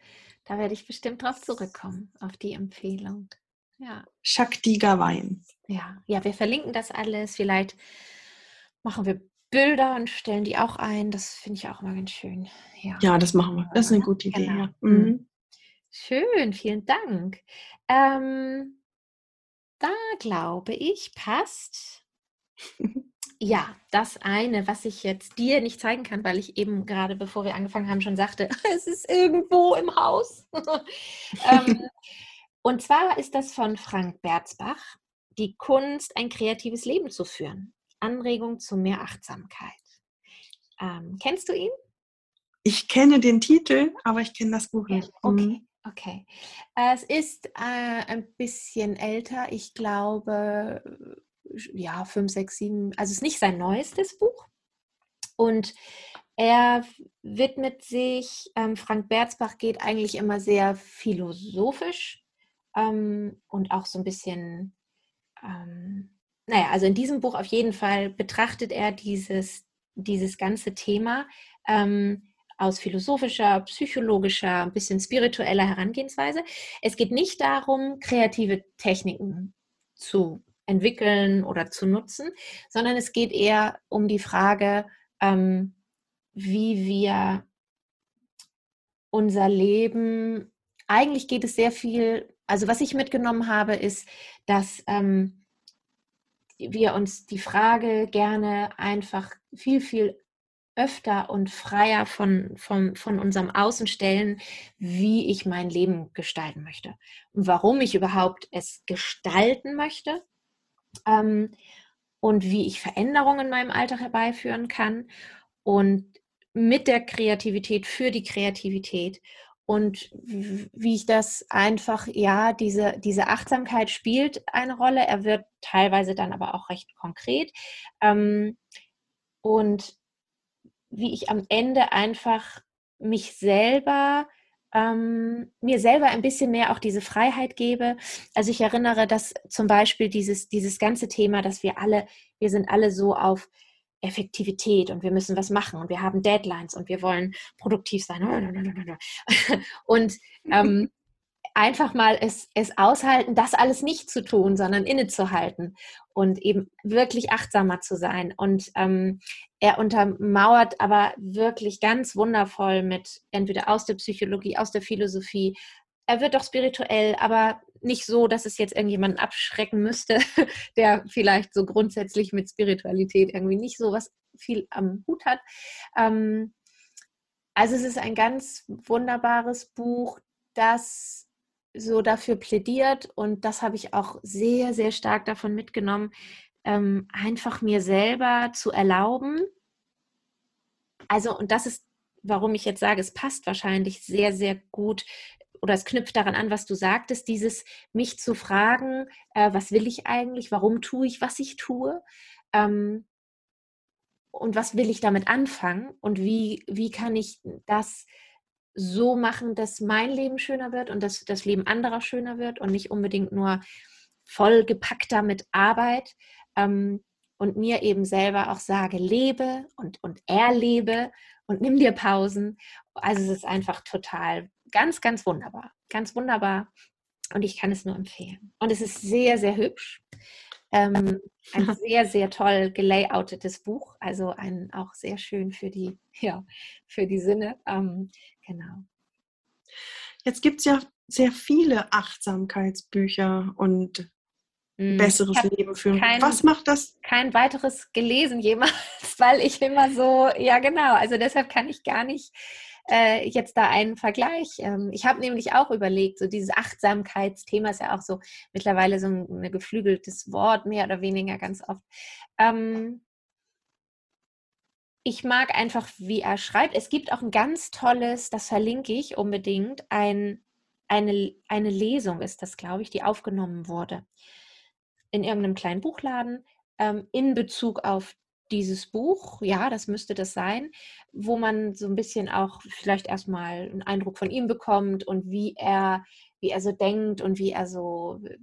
Da werde ich bestimmt drauf zurückkommen, auf die Empfehlung. Ja. Shakti Gawain. Ja, ja, wir verlinken das alles. Vielleicht machen wir Bilder und stellen die auch ein. Das finde ich auch immer ganz schön. Ja, ja das machen wir. Das ist eine gute Idee. Genau. Ja. Mhm. mhm. Schön, vielen Dank. Ähm, da glaube ich, passt. Ja, das eine, was ich jetzt dir nicht zeigen kann, weil ich eben gerade, bevor wir angefangen haben, schon sagte, es ist irgendwo im Haus. ähm, und zwar ist das von Frank Berzbach, die Kunst, ein kreatives Leben zu führen. Anregung zu mehr Achtsamkeit. Ähm, kennst du ihn? Ich kenne den Titel, aber ich kenne das Buch nicht. Okay, mhm. okay. Es ist äh, ein bisschen älter. Ich glaube, ja, fünf, sechs, sieben. Also es ist nicht sein neuestes Buch. Und er widmet sich, ähm, Frank Berzbach geht eigentlich immer sehr philosophisch ähm, und auch so ein bisschen, ähm, naja, also in diesem Buch auf jeden Fall betrachtet er dieses, dieses ganze Thema ähm, aus philosophischer, psychologischer, ein bisschen spiritueller Herangehensweise. Es geht nicht darum, kreative Techniken zu entwickeln oder zu nutzen, sondern es geht eher um die Frage, ähm, wie wir unser Leben, eigentlich geht es sehr viel, also was ich mitgenommen habe, ist, dass ähm, wir uns die Frage gerne einfach viel, viel öfter und freier von, von, von unserem Außen stellen, wie ich mein Leben gestalten möchte und warum ich überhaupt es gestalten möchte ähm, und wie ich Veränderungen in meinem Alltag herbeiführen kann. Und mit der Kreativität für die Kreativität und wie ich das einfach, ja, diese, diese Achtsamkeit spielt eine Rolle. Er wird teilweise dann aber auch recht konkret. Ähm, und wie ich am Ende einfach mich selber, ähm, mir selber ein bisschen mehr auch diese Freiheit gebe. Also ich erinnere, dass zum Beispiel dieses, dieses ganze Thema, dass wir alle, wir sind alle so auf Effektivität und wir müssen was machen und wir haben Deadlines und wir wollen produktiv sein. Und ähm, einfach mal es, es aushalten, das alles nicht zu tun, sondern innezuhalten und eben wirklich achtsamer zu sein. Und ähm, er untermauert aber wirklich ganz wundervoll mit entweder aus der Psychologie, aus der Philosophie. Er wird doch spirituell, aber nicht so, dass es jetzt irgendjemanden abschrecken müsste, der vielleicht so grundsätzlich mit Spiritualität irgendwie nicht so was viel am Hut hat. Ähm, also es ist ein ganz wunderbares Buch, das so dafür plädiert und das habe ich auch sehr, sehr stark davon mitgenommen, ähm, einfach mir selber zu erlauben. Also, und das ist, warum ich jetzt sage, es passt wahrscheinlich sehr, sehr gut oder es knüpft daran an, was du sagtest, dieses mich zu fragen, äh, was will ich eigentlich, warum tue ich, was ich tue ähm, und was will ich damit anfangen und wie, wie kann ich das so machen, dass mein Leben schöner wird und dass das Leben anderer schöner wird und nicht unbedingt nur voll gepackter mit Arbeit. Ähm, und mir eben selber auch sage, lebe und, und erlebe und nimm dir Pausen. Also es ist einfach total, ganz, ganz wunderbar. Ganz wunderbar. Und ich kann es nur empfehlen. Und es ist sehr, sehr hübsch. Ähm, ein sehr, sehr toll gelayoutetes Buch, also ein, auch sehr schön für die, ja, für die Sinne. Ähm, genau. Jetzt gibt es ja sehr viele Achtsamkeitsbücher und hm, besseres Leben führen. Kein, Was macht das? Kein weiteres gelesen jemals, weil ich immer so, ja genau, also deshalb kann ich gar nicht äh, jetzt da einen Vergleich. Ähm, ich habe nämlich auch überlegt, so dieses Achtsamkeitsthema ist ja auch so mittlerweile so ein, ein geflügeltes Wort, mehr oder weniger ganz oft. Ähm, ich mag einfach, wie er schreibt. Es gibt auch ein ganz tolles, das verlinke ich unbedingt, ein, eine, eine Lesung ist das, glaube ich, die aufgenommen wurde in irgendeinem kleinen Buchladen ähm, in Bezug auf dieses Buch, ja, das müsste das sein, wo man so ein bisschen auch vielleicht erstmal einen Eindruck von ihm bekommt und wie er, wie er so denkt und wie er so äh,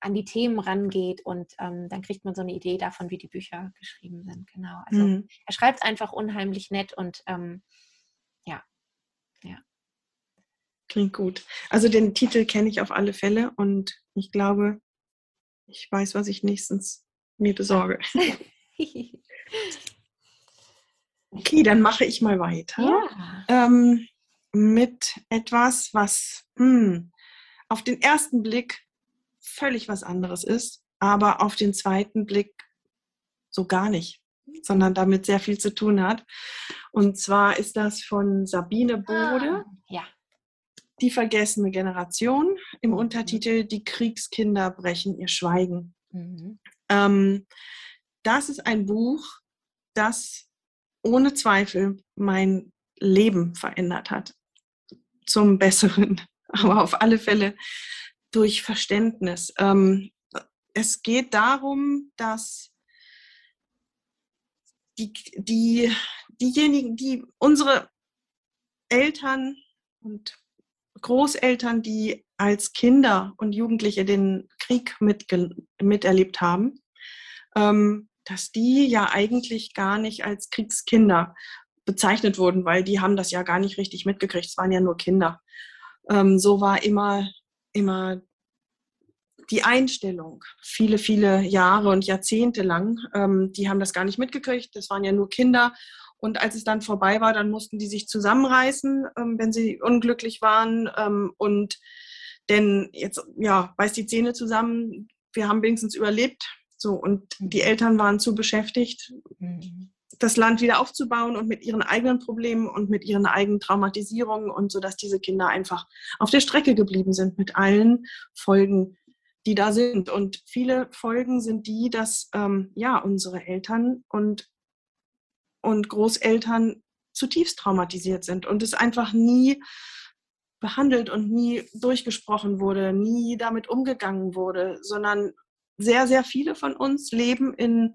an die Themen rangeht und ähm, dann kriegt man so eine Idee davon, wie die Bücher geschrieben sind. Genau. Also mhm. er schreibt es einfach unheimlich nett und ähm, ja, ja. Klingt gut. Also den Titel kenne ich auf alle Fälle und ich glaube, ich weiß, was ich nächstens mir besorge. okay, dann mache ich mal weiter. Ja. Ähm, mit etwas, was hm, auf den ersten Blick völlig was anderes ist, aber auf den zweiten Blick so gar nicht, sondern damit sehr viel zu tun hat. Und zwar ist das von Sabine Bode. Ah, ja. Die vergessene Generation im mhm. Untertitel Die Kriegskinder brechen ihr Schweigen. Mhm. Ähm, das ist ein Buch, das ohne Zweifel mein Leben verändert hat. Zum Besseren, aber auf alle Fälle durch Verständnis. Ähm, es geht darum, dass die, die, diejenigen, die unsere Eltern und Großeltern, die als Kinder und Jugendliche den Krieg miterlebt haben, ähm, dass die ja eigentlich gar nicht als Kriegskinder bezeichnet wurden, weil die haben das ja gar nicht richtig mitgekriegt. Es waren ja nur Kinder. Ähm, so war immer, immer die Einstellung, viele, viele Jahre und Jahrzehnte lang. Ähm, die haben das gar nicht mitgekriegt. Das waren ja nur Kinder. Und als es dann vorbei war, dann mussten die sich zusammenreißen, ähm, wenn sie unglücklich waren. Ähm, und denn jetzt, ja, beißt die Zähne zusammen. Wir haben wenigstens überlebt. So, und die Eltern waren zu beschäftigt, mhm. das Land wieder aufzubauen und mit ihren eigenen Problemen und mit ihren eigenen Traumatisierungen und so, dass diese Kinder einfach auf der Strecke geblieben sind mit allen Folgen, die da sind. Und viele Folgen sind die, dass ähm, ja unsere Eltern und, und Großeltern zutiefst traumatisiert sind und es einfach nie behandelt und nie durchgesprochen wurde, nie damit umgegangen wurde, sondern sehr, sehr viele von uns leben in,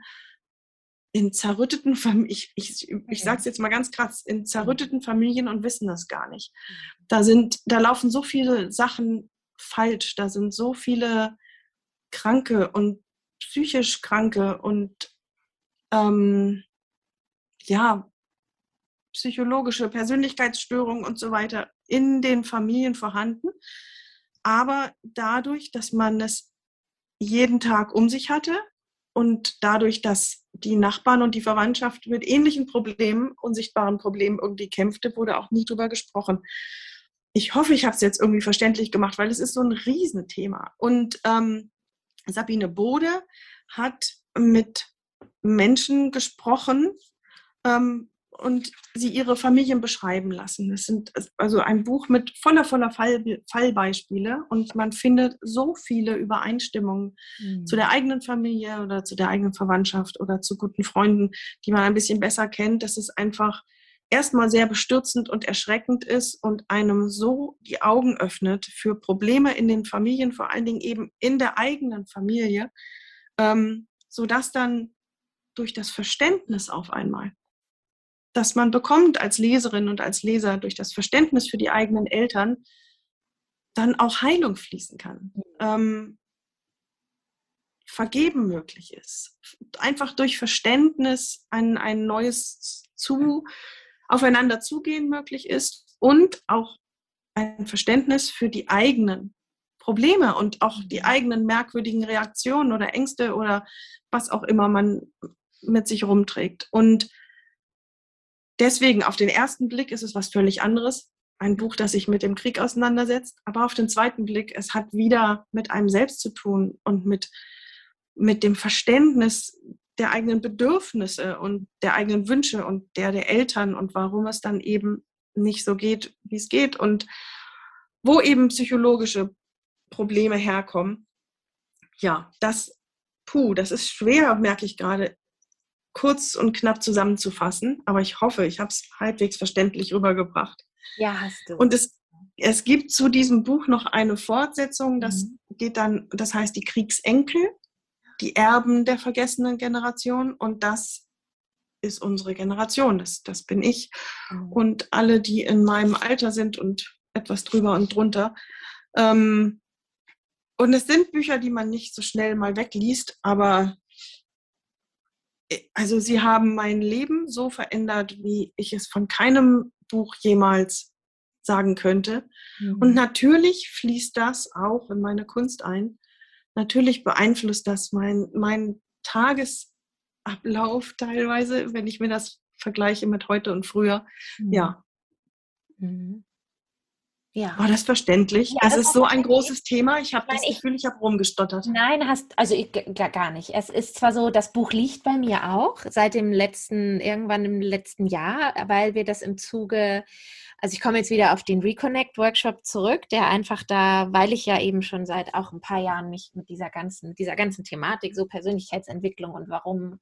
in zerrütteten Familien, ich, ich, ich sage es jetzt mal ganz krass, in zerrütteten Familien und wissen das gar nicht. Da, sind, da laufen so viele Sachen falsch, da sind so viele Kranke und psychisch Kranke und ähm, ja, psychologische Persönlichkeitsstörungen und so weiter in den Familien vorhanden. Aber dadurch, dass man es jeden Tag um sich hatte und dadurch, dass die Nachbarn und die Verwandtschaft mit ähnlichen Problemen, unsichtbaren Problemen irgendwie kämpfte, wurde auch nie drüber gesprochen. Ich hoffe, ich habe es jetzt irgendwie verständlich gemacht, weil es ist so ein Riesenthema. Und ähm, Sabine Bode hat mit Menschen gesprochen, ähm, und sie ihre Familien beschreiben lassen. Es sind also ein Buch mit voller, voller Fall, Fallbeispiele und man findet so viele Übereinstimmungen mhm. zu der eigenen Familie oder zu der eigenen Verwandtschaft oder zu guten Freunden, die man ein bisschen besser kennt, dass es einfach erstmal sehr bestürzend und erschreckend ist und einem so die Augen öffnet für Probleme in den Familien, vor allen Dingen eben in der eigenen Familie, ähm, sodass dann durch das Verständnis auf einmal das man bekommt als Leserin und als Leser durch das Verständnis für die eigenen Eltern, dann auch Heilung fließen kann. Mhm. Ähm, Vergeben möglich ist. Einfach durch Verständnis ein, ein neues zu, aufeinander zugehen möglich ist und auch ein Verständnis für die eigenen Probleme und auch die mhm. eigenen merkwürdigen Reaktionen oder Ängste oder was auch immer man mit sich rumträgt. Und Deswegen, auf den ersten Blick ist es was völlig anderes. Ein Buch, das sich mit dem Krieg auseinandersetzt. Aber auf den zweiten Blick, es hat wieder mit einem selbst zu tun und mit, mit dem Verständnis der eigenen Bedürfnisse und der eigenen Wünsche und der der Eltern und warum es dann eben nicht so geht, wie es geht und wo eben psychologische Probleme herkommen. Ja, das, puh, das ist schwer, merke ich gerade kurz und knapp zusammenzufassen, aber ich hoffe, ich habe es halbwegs verständlich rübergebracht. Ja, hast du. Und es, es gibt zu diesem Buch noch eine Fortsetzung, das mhm. geht dann, das heißt die Kriegsenkel, die Erben der vergessenen Generation und das ist unsere Generation, das, das bin ich mhm. und alle, die in meinem Alter sind und etwas drüber und drunter. Ähm, und es sind Bücher, die man nicht so schnell mal wegliest, aber also sie haben mein Leben so verändert, wie ich es von keinem Buch jemals sagen könnte. Mhm. Und natürlich fließt das auch in meine Kunst ein. Natürlich beeinflusst das mein, mein Tagesablauf teilweise, wenn ich mir das vergleiche mit heute und früher. Mhm. Ja. Mhm. Ja. War das verständlich? Ja, das, das ist so ein großes Thema. Ich habe das Gefühl, ich habe rumgestottert. Nein, hast also ich, gar nicht. Es ist zwar so, das Buch liegt bei mir auch seit dem letzten, irgendwann im letzten Jahr, weil wir das im Zuge, also ich komme jetzt wieder auf den Reconnect Workshop zurück, der einfach da, weil ich ja eben schon seit auch ein paar Jahren mich mit dieser ganzen, dieser ganzen Thematik, so Persönlichkeitsentwicklung und warum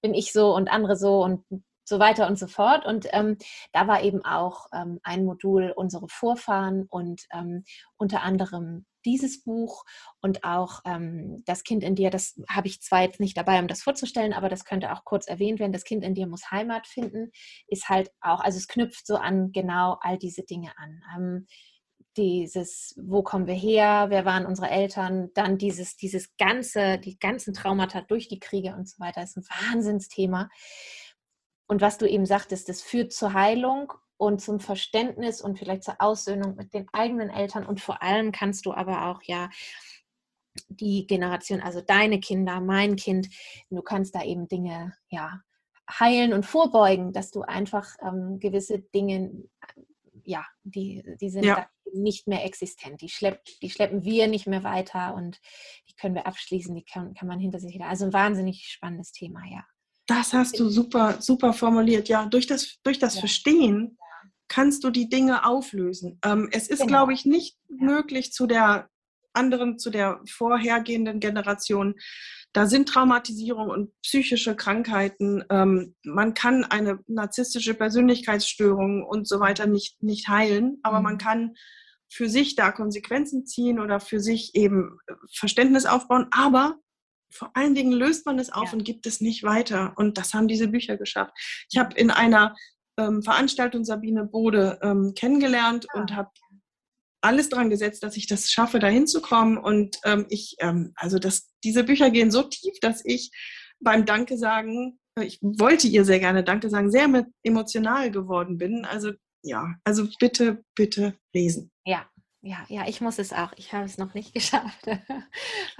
bin ich so und andere so und so weiter und so fort. Und ähm, da war eben auch ähm, ein Modul unsere Vorfahren und ähm, unter anderem dieses Buch und auch ähm, das Kind in dir, das habe ich zwar jetzt nicht dabei, um das vorzustellen, aber das könnte auch kurz erwähnt werden. Das Kind in dir muss Heimat finden, ist halt auch, also es knüpft so an genau all diese Dinge an ähm, dieses, wo kommen wir her, wer waren unsere Eltern, dann dieses, dieses ganze, die ganzen Traumata durch die Kriege und so weiter, ist ein Wahnsinnsthema. Und was du eben sagtest, das führt zur Heilung und zum Verständnis und vielleicht zur Aussöhnung mit den eigenen Eltern. Und vor allem kannst du aber auch ja die Generation, also deine Kinder, mein Kind, du kannst da eben Dinge ja heilen und vorbeugen, dass du einfach ähm, gewisse Dinge, ja, die, die sind ja. nicht mehr existent. Die, schlepp, die schleppen wir nicht mehr weiter und die können wir abschließen, die kann, kann man hinter sich wieder. Also ein wahnsinnig spannendes Thema, ja. Das hast du super, super formuliert. Ja, durch das, durch das ja. Verstehen kannst du die Dinge auflösen. Ähm, es ist, genau. glaube ich, nicht ja. möglich zu der anderen, zu der vorhergehenden Generation. Da sind Traumatisierung und psychische Krankheiten. Ähm, man kann eine narzisstische Persönlichkeitsstörung und so weiter nicht, nicht heilen, aber mhm. man kann für sich da Konsequenzen ziehen oder für sich eben Verständnis aufbauen. Aber vor allen Dingen löst man es auf ja. und gibt es nicht weiter. Und das haben diese Bücher geschafft. Ich habe in einer ähm, Veranstaltung Sabine Bode ähm, kennengelernt ja. und habe alles dran gesetzt, dass ich das schaffe, da hinzukommen. Und ähm, ich, ähm, also das, diese Bücher gehen so tief, dass ich beim Danke sagen, äh, ich wollte ihr sehr gerne Danke sagen, sehr emotional geworden bin. Also ja, also bitte, bitte lesen. Ja, ja, ja, ich muss es auch. Ich habe es noch nicht geschafft.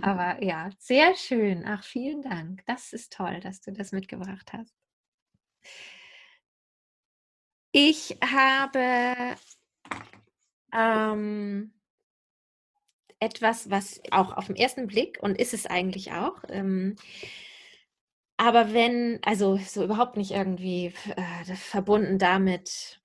Aber ja, sehr schön. Ach, vielen Dank. Das ist toll, dass du das mitgebracht hast. Ich habe ähm, etwas, was auch auf den ersten Blick, und ist es eigentlich auch, ähm, aber wenn, also so überhaupt nicht irgendwie äh, verbunden damit,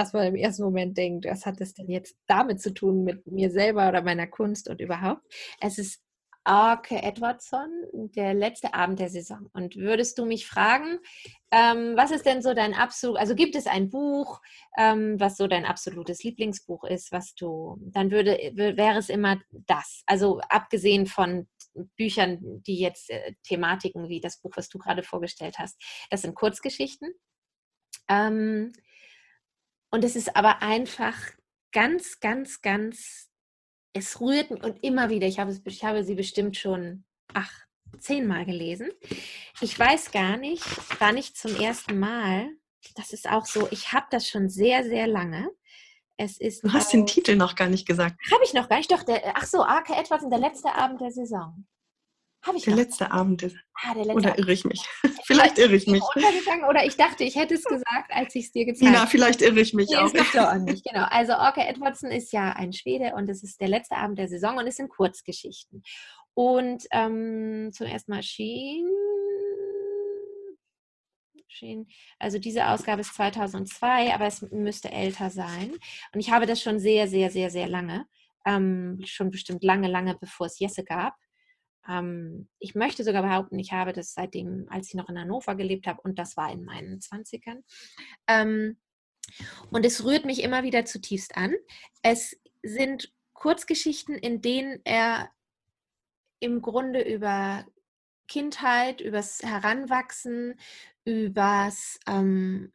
dass man im ersten Moment denkt, was hat das denn jetzt damit zu tun mit mir selber oder meiner Kunst und überhaupt. Es ist Arke Edwardson, der letzte Abend der Saison. Und würdest du mich fragen, ähm, was ist denn so dein absolut, also gibt es ein Buch, ähm, was so dein absolutes Lieblingsbuch ist, was du, dann würde, wäre es immer das. Also abgesehen von Büchern, die jetzt äh, Thematiken wie das Buch, was du gerade vorgestellt hast, das sind Kurzgeschichten. Ähm, und es ist aber einfach ganz, ganz, ganz, es rührt mich und immer wieder, ich habe, es, ich habe sie bestimmt schon, ach, zehnmal gelesen. Ich weiß gar nicht, war nicht zum ersten Mal. Das ist auch so, ich habe das schon sehr, sehr lange. Es ist du hast auch, den Titel noch gar nicht gesagt. Habe ich noch gar nicht. Doch, der, ach so, Arke Edwards in der letzte Abend der Saison. Habe ich Der noch. letzte Abend. Ist, ah, der letzte oder irre ich mich? vielleicht irre ich mich. Oder ich dachte, ich hätte es gesagt, als ich es dir gezeigt habe. Na, vielleicht irre ich mich nee, auch. Das auch nicht. Genau. Also Orca Edwardson ist ja ein Schwede und es ist der letzte Abend der Saison und es sind Kurzgeschichten. Und ähm, zum ersten Mal erschien also diese Ausgabe ist 2002, aber es müsste älter sein. Und ich habe das schon sehr, sehr, sehr, sehr lange, ähm, schon bestimmt lange, lange bevor es Jesse gab. Ähm, ich möchte sogar behaupten, ich habe das seitdem, als ich noch in Hannover gelebt habe, und das war in meinen 20ern. Ähm, und es rührt mich immer wieder zutiefst an. Es sind Kurzgeschichten, in denen er im Grunde über Kindheit, übers Heranwachsen, übers ähm,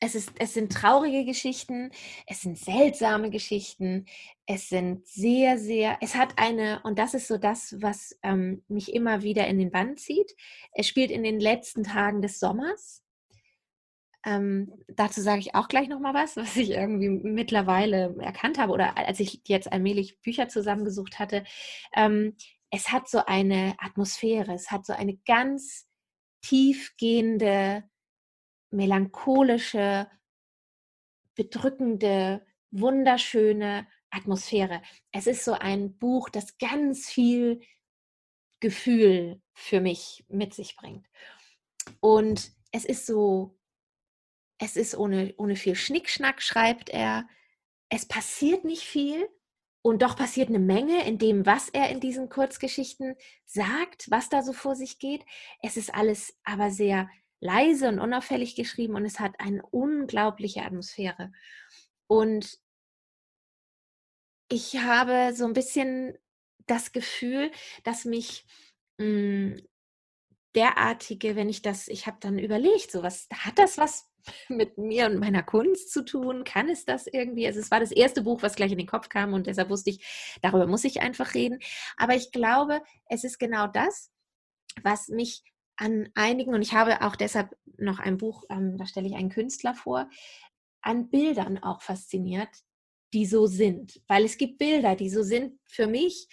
es, ist, es sind traurige Geschichten, es sind seltsame Geschichten, es sind sehr, sehr, es hat eine, und das ist so das, was ähm, mich immer wieder in den Bann zieht. Es spielt in den letzten Tagen des Sommers. Ähm, dazu sage ich auch gleich nochmal was, was ich irgendwie mittlerweile erkannt habe oder als ich jetzt allmählich Bücher zusammengesucht hatte. Ähm, es hat so eine Atmosphäre, es hat so eine ganz tiefgehende, melancholische, bedrückende, wunderschöne Atmosphäre. Es ist so ein Buch, das ganz viel Gefühl für mich mit sich bringt. Und es ist so, es ist ohne, ohne viel Schnickschnack, schreibt er. Es passiert nicht viel und doch passiert eine Menge in dem, was er in diesen Kurzgeschichten sagt, was da so vor sich geht. Es ist alles aber sehr leise und unauffällig geschrieben und es hat eine unglaubliche Atmosphäre. Und ich habe so ein bisschen das Gefühl, dass mich mh, hm, derartige, wenn ich das, ich habe dann überlegt, so was, hat das was mit mir und meiner Kunst zu tun? Kann es das irgendwie? Also es war das erste Buch, was gleich in den Kopf kam und deshalb wusste ich, darüber muss ich einfach reden. Aber ich glaube, es ist genau das, was mich an einigen, und ich habe auch deshalb noch ein Buch, ähm, da stelle ich einen Künstler vor, an Bildern auch fasziniert, die so sind. Weil es gibt Bilder, die so sind für mich,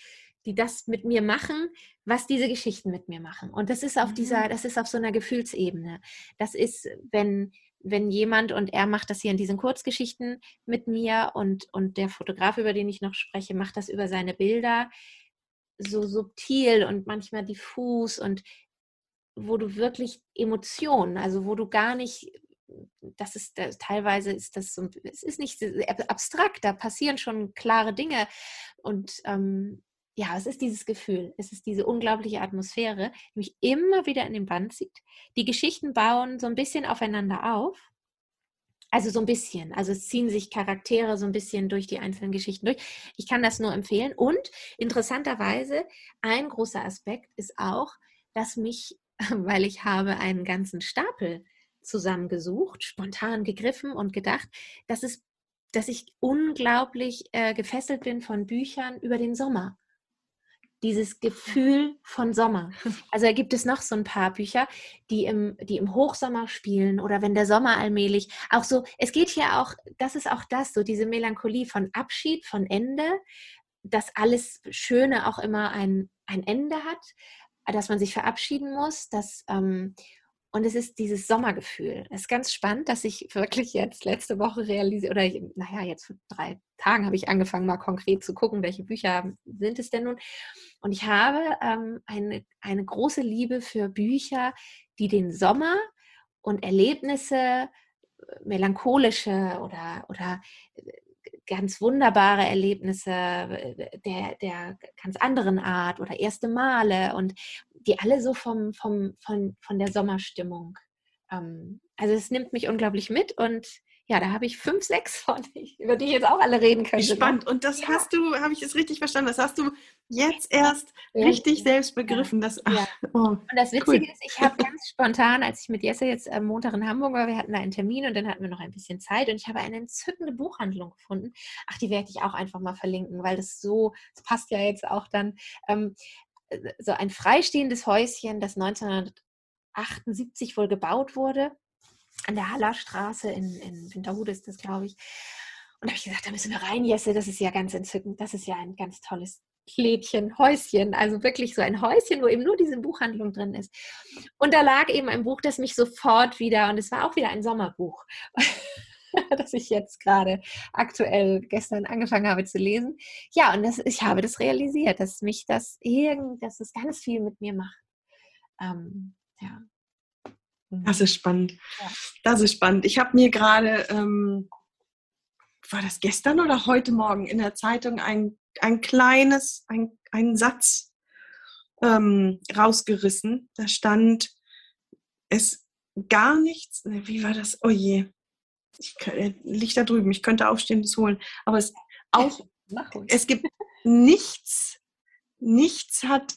die das mit mir machen, was diese Geschichten mit mir machen. Und das ist auf dieser, mhm. das ist auf so einer Gefühlsebene. Das ist, wenn, wenn jemand, und er macht das hier in diesen Kurzgeschichten mit mir und, und der Fotograf, über den ich noch spreche, macht das über seine Bilder so subtil und manchmal diffus und wo du wirklich Emotionen, also wo du gar nicht das ist das, teilweise ist das so, es ist nicht abstrakt, da passieren schon klare Dinge und ähm, ja, es ist dieses Gefühl, es ist diese unglaubliche Atmosphäre, die mich immer wieder in den Band zieht. Die Geschichten bauen so ein bisschen aufeinander auf. Also so ein bisschen. Also es ziehen sich Charaktere so ein bisschen durch die einzelnen Geschichten durch. Ich kann das nur empfehlen. Und interessanterweise, ein großer Aspekt ist auch, dass mich, weil ich habe einen ganzen Stapel zusammengesucht, spontan gegriffen und gedacht, dass es, dass ich unglaublich äh, gefesselt bin von Büchern über den Sommer. Dieses Gefühl von Sommer. Also da gibt es noch so ein paar Bücher, die im, die im Hochsommer spielen oder wenn der Sommer allmählich auch so, es geht hier auch, das ist auch das, so diese Melancholie von Abschied, von Ende, dass alles Schöne auch immer ein, ein Ende hat, dass man sich verabschieden muss, dass ähm, und es ist dieses Sommergefühl. Es ist ganz spannend, dass ich wirklich jetzt letzte Woche realisiere, oder naja, jetzt vor drei Tagen habe ich angefangen, mal konkret zu gucken, welche Bücher sind es denn nun. Und ich habe ähm, eine, eine große Liebe für Bücher, die den Sommer und Erlebnisse, äh, melancholische oder, oder äh, ganz wunderbare Erlebnisse äh, der, der ganz anderen Art oder erste Male und die alle so vom, vom, von, von der Sommerstimmung. Ähm, also es nimmt mich unglaublich mit und ja, da habe ich fünf, sechs von, über die ich jetzt auch alle reden könnte. Ne? Spannend. Und das ja. hast du, habe ich es richtig verstanden, das hast du jetzt erst ja. richtig selbst begriffen. Das, ach, oh, und das Witzige cool. ist, ich habe ganz spontan, als ich mit Jesse jetzt am Montag in Hamburg war, wir hatten da einen Termin und dann hatten wir noch ein bisschen Zeit und ich habe eine entzückende Buchhandlung gefunden. Ach, die werde ich auch einfach mal verlinken, weil das so, das passt ja jetzt auch dann. Ähm, so ein freistehendes Häuschen, das 1978 wohl gebaut wurde an der Hallerstraße in, in Winterhude ist das, glaube ich. Und da habe ich gesagt, da müssen wir rein, Jesse, das ist ja ganz entzückend. Das ist ja ein ganz tolles Lädchen, Häuschen, also wirklich so ein Häuschen, wo eben nur diese Buchhandlung drin ist. Und da lag eben ein Buch, das mich sofort wieder, und es war auch wieder ein Sommerbuch, das ich jetzt gerade aktuell gestern angefangen habe zu lesen. Ja, und das, ich habe das realisiert, dass mich das irgend, dass es ganz viel mit mir macht. Ähm, ja, das ist spannend. Ja. Das ist spannend. Ich habe mir gerade, ähm, war das gestern oder heute Morgen in der Zeitung ein, ein kleines, ein, einen Satz ähm, rausgerissen. Da stand, es gar nichts, wie war das? Oh je, ich, liegt da drüben, ich könnte aufstehen, das holen. Aber es auch, es gibt nichts, nichts hat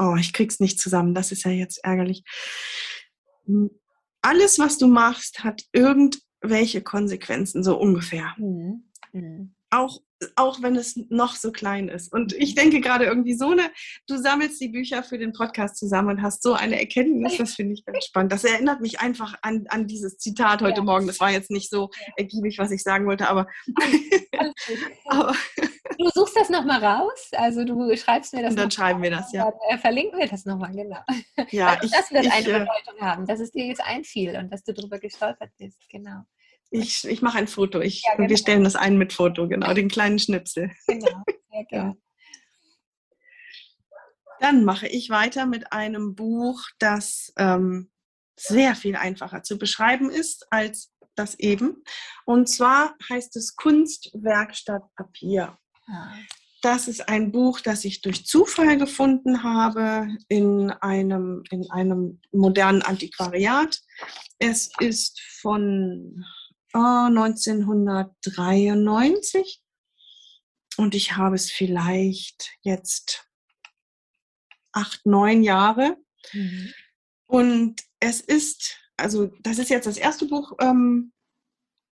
oh, ich krieg's nicht zusammen, das ist ja jetzt ärgerlich. Alles, was du machst, hat irgendwelche Konsequenzen, so ungefähr. Mhm. Mhm. Auch auch wenn es noch so klein ist. Und ich denke gerade irgendwie so eine, du sammelst die Bücher für den Podcast zusammen und hast so eine Erkenntnis, das finde ich ganz spannend. Das erinnert mich einfach an, an dieses Zitat heute ja. Morgen. Das war jetzt nicht so ergiebig, was ich sagen wollte, aber. aber du suchst das nochmal raus, also du schreibst mir das. Und dann schreiben wir das, ja. Dann, äh, verlinken wir das nochmal, genau. Ja, ich, das wird ich, eine äh, Bedeutung haben, dass es dir jetzt einfiel und dass du darüber gestolpert bist, genau. Ich, ich mache ein Foto. Ich, ja, genau. Wir stellen das ein mit Foto, genau, den kleinen Schnipsel. Genau, sehr gerne. Dann mache ich weiter mit einem Buch, das ähm, sehr viel einfacher zu beschreiben ist als das eben. Und zwar heißt es Kunstwerkstatt Papier. Das ist ein Buch, das ich durch Zufall gefunden habe in einem, in einem modernen Antiquariat. Es ist von oh, 1993 und ich habe es vielleicht jetzt acht, neun Jahre. Mhm. Und es ist, also das ist jetzt das erste Buch, ähm,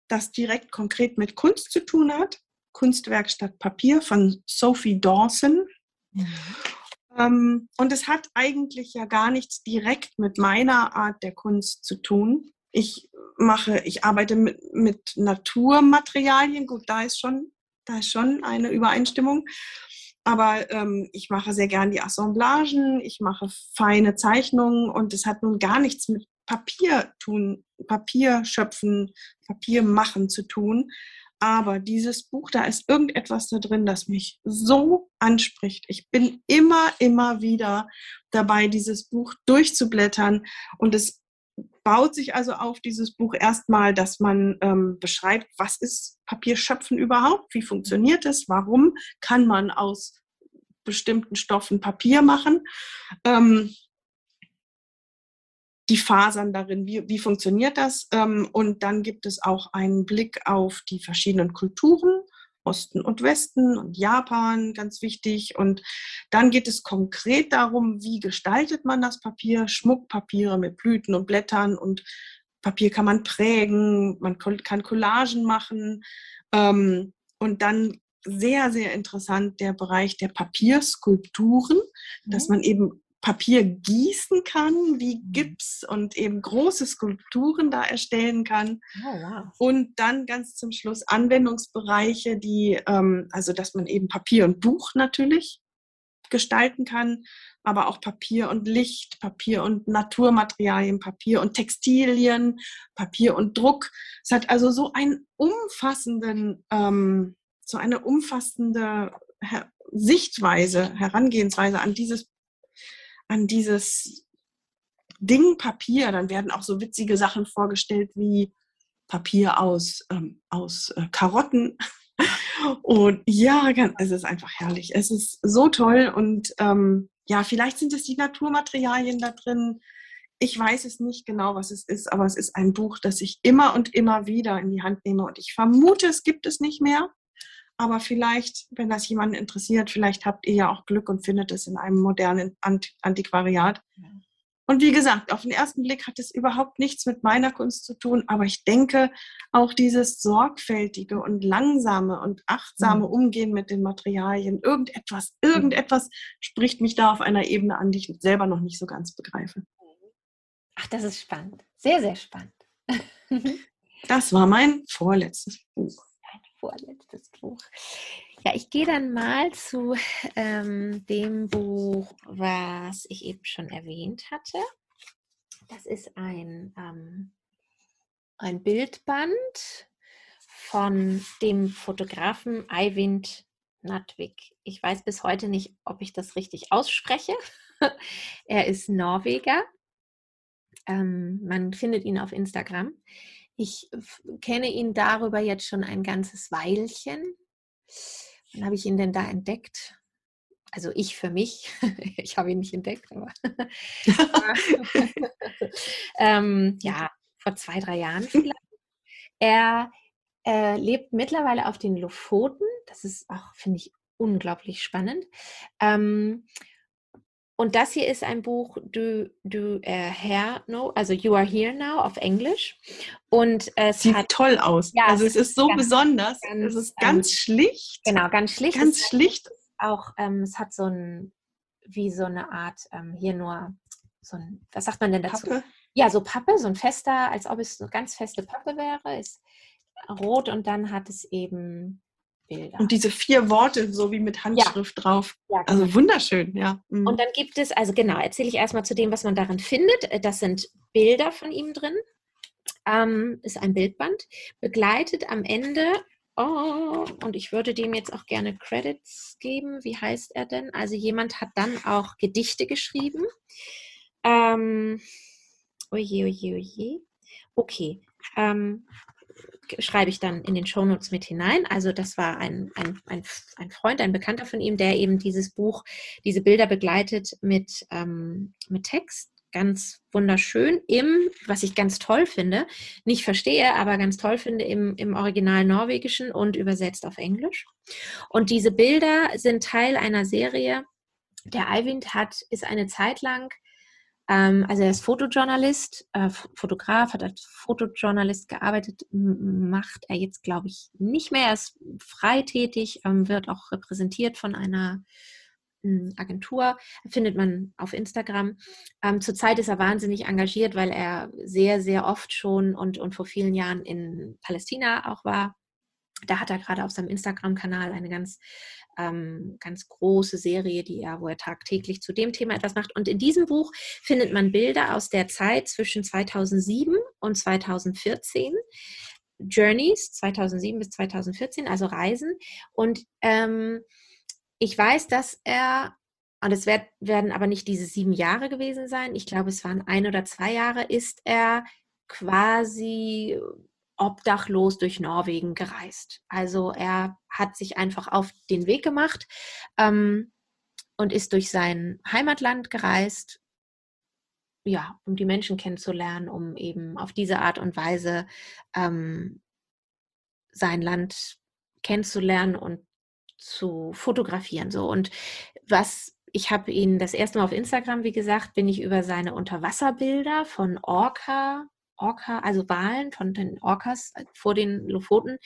das direkt konkret mit Kunst zu tun hat. Kunstwerk statt Papier von Sophie Dawson. Mhm. Ähm, und es hat eigentlich ja gar nichts direkt mit meiner Art der Kunst zu tun. Ich mache, ich arbeite mit, mit Naturmaterialien. Gut, da ist schon, da ist schon eine Übereinstimmung. Aber ähm, ich mache sehr gern die Assemblagen, ich mache feine Zeichnungen und es hat nun gar nichts mit Papier tun, Papier schöpfen, Papier machen zu tun. Aber dieses Buch, da ist irgendetwas da drin, das mich so anspricht. Ich bin immer, immer wieder dabei, dieses Buch durchzublättern. Und es baut sich also auf dieses Buch erstmal, dass man ähm, beschreibt, was ist Papierschöpfen überhaupt? Wie funktioniert es? Warum kann man aus bestimmten Stoffen Papier machen? Ähm, die Fasern darin, wie, wie funktioniert das? Ähm, und dann gibt es auch einen Blick auf die verschiedenen Kulturen, Osten und Westen und Japan, ganz wichtig. Und dann geht es konkret darum, wie gestaltet man das Papier, Schmuckpapiere mit Blüten und Blättern und Papier kann man prägen, man kann Collagen machen. Ähm, und dann sehr, sehr interessant der Bereich der Papierskulpturen, mhm. dass man eben Papier gießen kann, wie mhm. Gips und eben große Skulpturen da erstellen kann. Oh, wow. Und dann ganz zum Schluss Anwendungsbereiche, die, ähm, also dass man eben Papier und Buch natürlich gestalten kann, aber auch Papier und Licht, Papier und Naturmaterialien, Papier und Textilien, Papier und Druck. Es hat also so einen umfassenden, ähm, so eine umfassende Sichtweise, Herangehensweise an dieses an dieses Ding Papier, dann werden auch so witzige Sachen vorgestellt wie Papier aus, ähm, aus äh, Karotten. Und ja, es ist einfach herrlich. Es ist so toll und ähm, ja, vielleicht sind es die Naturmaterialien da drin. Ich weiß es nicht genau, was es ist, aber es ist ein Buch, das ich immer und immer wieder in die Hand nehme und ich vermute, es gibt es nicht mehr. Aber vielleicht, wenn das jemanden interessiert, vielleicht habt ihr ja auch Glück und findet es in einem modernen Antiquariat. Und wie gesagt, auf den ersten Blick hat es überhaupt nichts mit meiner Kunst zu tun, aber ich denke, auch dieses sorgfältige und langsame und achtsame mhm. Umgehen mit den Materialien, irgendetwas, irgendetwas spricht mich da auf einer Ebene an, die ich selber noch nicht so ganz begreife. Ach, das ist spannend. Sehr, sehr spannend. das war mein vorletztes Buch vorletztes Buch. Ja, ich gehe dann mal zu ähm, dem Buch, was ich eben schon erwähnt hatte. Das ist ein, ähm, ein Bildband von dem Fotografen Eivind Natwig. Ich weiß bis heute nicht, ob ich das richtig ausspreche. er ist Norweger. Ähm, man findet ihn auf Instagram. Ich kenne ihn darüber jetzt schon ein ganzes Weilchen. Wann habe ich ihn denn da entdeckt? Also ich für mich. ich habe ihn nicht entdeckt, aber ähm, ja, vor zwei, drei Jahren vielleicht. Er äh, lebt mittlerweile auf den Lofoten. Das ist auch, finde ich, unglaublich spannend. Ähm, und das hier ist ein Buch, Du, du uh, Here Now, also You Are Here Now auf Englisch. Und es sieht hat, toll aus. Ja, also es ist so ganz, besonders. Ganz, es ist ganz ähm, schlicht. Genau, ganz schlicht. Ganz es schlicht. Auch ähm, es hat so ein wie so eine Art ähm, hier nur so ein, was sagt man denn dazu? Pappe? Ja, so Pappe, so ein fester, als ob es eine ganz feste Pappe wäre, ist rot und dann hat es eben Bilder. Und diese vier Worte so wie mit Handschrift ja. drauf. Ja, also genau. Also wunderschön, ja. Mhm. Und dann gibt es, also genau, erzähle ich erstmal zu dem, was man darin findet. Das sind Bilder von ihm drin. Ähm, ist ein Bildband. Begleitet am Ende, oh, und ich würde dem jetzt auch gerne Credits geben. Wie heißt er denn? Also jemand hat dann auch Gedichte geschrieben. Ähm, oje, oje, oje. Okay. Ähm, schreibe ich dann in den Shownotes mit hinein. Also das war ein, ein, ein, ein Freund, ein Bekannter von ihm, der eben dieses Buch, diese Bilder begleitet mit, ähm, mit Text. Ganz wunderschön im, was ich ganz toll finde, nicht verstehe, aber ganz toll finde, im, im Original Norwegischen und übersetzt auf Englisch. Und diese Bilder sind Teil einer Serie. Der Eivind hat, ist eine Zeit lang also er ist Fotojournalist, äh, Fotograf, hat als Fotojournalist gearbeitet, macht er jetzt, glaube ich, nicht mehr. Er ist freitätig, ähm, wird auch repräsentiert von einer hm, Agentur, findet man auf Instagram. Ähm, zurzeit ist er wahnsinnig engagiert, weil er sehr, sehr oft schon und, und vor vielen Jahren in Palästina auch war. Da hat er gerade auf seinem Instagram-Kanal eine ganz ähm, ganz große Serie, die er, wo er tagtäglich zu dem Thema etwas macht. Und in diesem Buch findet man Bilder aus der Zeit zwischen 2007 und 2014. Journeys 2007 bis 2014, also Reisen. Und ähm, ich weiß, dass er, und es werd, werden aber nicht diese sieben Jahre gewesen sein, ich glaube, es waren ein oder zwei Jahre, ist er quasi obdachlos durch Norwegen gereist. Also er hat sich einfach auf den Weg gemacht ähm, und ist durch sein Heimatland gereist, ja, um die Menschen kennenzulernen, um eben auf diese Art und Weise ähm, sein Land kennenzulernen und zu fotografieren. So und was ich habe ihn das erste Mal auf Instagram, wie gesagt, bin ich über seine Unterwasserbilder von Orca Orca, also Walen von den Orcas äh, vor den Lofoten.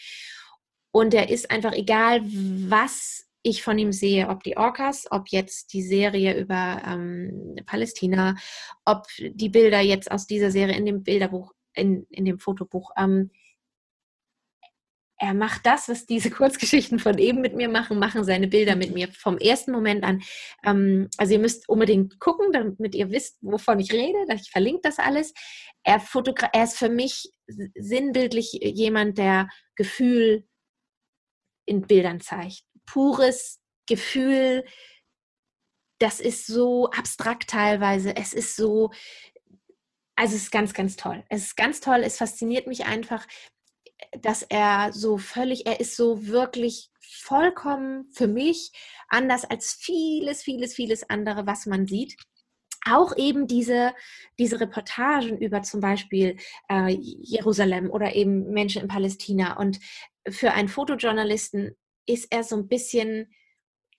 Und er ist einfach egal, was ich von ihm sehe, ob die Orcas, ob jetzt die Serie über ähm, Palästina, ob die Bilder jetzt aus dieser Serie in dem Bilderbuch, in, in dem Fotobuch. Ähm, er macht das, was diese Kurzgeschichten von eben mit mir machen, machen seine Bilder mit mir vom ersten Moment an. Ähm, also ihr müsst unbedingt gucken, damit ihr wisst, wovon ich rede. Ich verlinke das alles. Er, er ist für mich sinnbildlich jemand, der Gefühl in Bildern zeigt. Pures Gefühl, das ist so abstrakt teilweise. Es ist so, also es ist ganz, ganz toll. Es ist ganz toll. Es fasziniert mich einfach, dass er so völlig, er ist so wirklich vollkommen für mich anders als vieles, vieles, vieles andere, was man sieht. Auch eben diese, diese Reportagen über zum Beispiel äh, Jerusalem oder eben Menschen in Palästina. Und für einen Fotojournalisten ist er so ein bisschen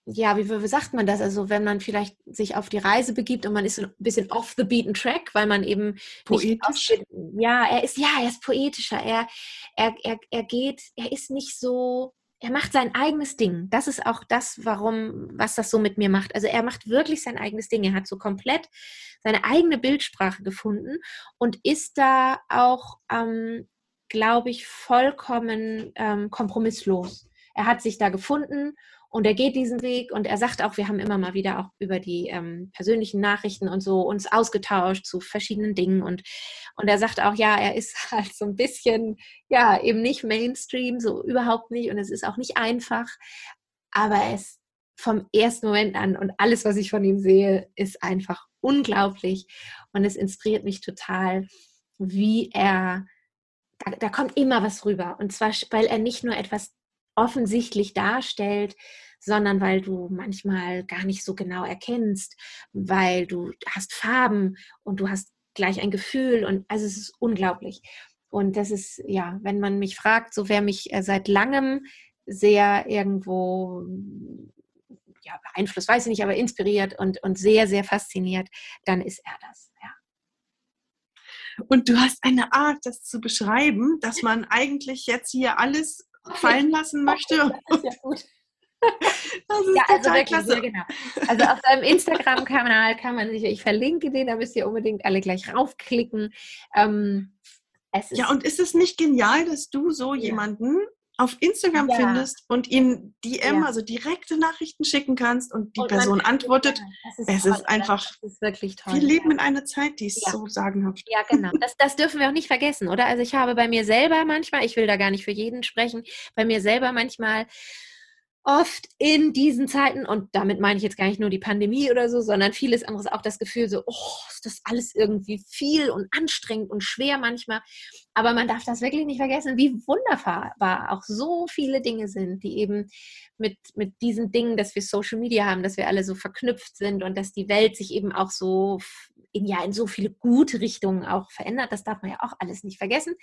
ja, wie, wie sagt man das? Also wenn man vielleicht sich auf die Reise begibt und man ist ein bisschen off the beaten track, weil man eben poetisch. ja, er ist ja, er ist poetischer. Er, er, er, er geht, er ist nicht so, er macht sein eigenes Ding. Das ist auch das, warum, was das so mit mir macht. Also er macht wirklich sein eigenes Ding. Er hat so komplett seine eigene Bildsprache gefunden und ist da auch, ähm, glaube ich, vollkommen ähm, kompromisslos. Er hat sich da gefunden und er geht diesen Weg und er sagt auch, wir haben immer mal wieder auch über die ähm, persönlichen Nachrichten und so uns ausgetauscht zu verschiedenen Dingen. Und, und er sagt auch, ja, er ist halt so ein bisschen, ja, eben nicht Mainstream, so überhaupt nicht. Und es ist auch nicht einfach. Aber er ist vom ersten Moment an und alles, was ich von ihm sehe, ist einfach unglaublich. Und es inspiriert mich total, wie er, da, da kommt immer was rüber. Und zwar, weil er nicht nur etwas offensichtlich darstellt, sondern weil du manchmal gar nicht so genau erkennst, weil du hast Farben und du hast gleich ein Gefühl und also es ist unglaublich. Und das ist, ja, wenn man mich fragt, so wer mich äh, seit langem sehr irgendwo ja, beeinflusst, weiß ich nicht, aber inspiriert und, und sehr, sehr fasziniert, dann ist er das, ja. Und du hast eine Art, das zu beschreiben, dass man eigentlich jetzt hier alles fallen lassen möchte. Das ist ja gut. Das ist ja, also wirklich, klasse. genau. Also auf seinem Instagram-Kanal kann man sich, ich verlinke den, da müsst ihr unbedingt alle gleich raufklicken. Ähm, ja, und ist es nicht genial, dass du so ja. jemanden auf Instagram ja. findest und ihm DM, ja. also direkte Nachrichten schicken kannst und die und Person antwortet. Ist es toll, ist einfach, ist wirklich toll. Wir leben in einer Zeit, die ist ja. so sagenhaft. Ja, genau. Das, das dürfen wir auch nicht vergessen, oder? Also ich habe bei mir selber manchmal, ich will da gar nicht für jeden sprechen, bei mir selber manchmal oft in diesen Zeiten, und damit meine ich jetzt gar nicht nur die Pandemie oder so, sondern vieles anderes auch das Gefühl so, oh, ist das alles irgendwie viel und anstrengend und schwer manchmal. Aber man darf das wirklich nicht vergessen, wie wunderbar auch so viele Dinge sind, die eben mit, mit diesen Dingen, dass wir Social Media haben, dass wir alle so verknüpft sind und dass die Welt sich eben auch so in, ja in so viele gute Richtungen auch verändert. Das darf man ja auch alles nicht vergessen.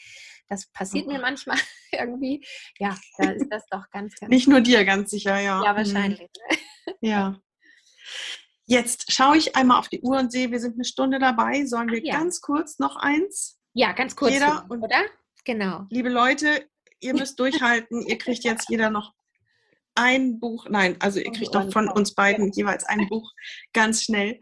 Das passiert mhm. mir manchmal irgendwie. Ja, da ist das doch ganz, ganz. Nicht nur dir, ganz sicher, ja. Ja, mhm. wahrscheinlich. Ja. Jetzt schaue ich einmal auf die Uhr und sehe, wir sind eine Stunde dabei. Sollen wir ja. ganz kurz noch eins? Ja, ganz kurz. Jeder, und, oder? Genau. Liebe Leute, ihr müsst durchhalten. ihr kriegt jetzt jeder noch ein Buch. Nein, also ihr kriegt doch von uns beiden jeweils ein Buch ganz schnell.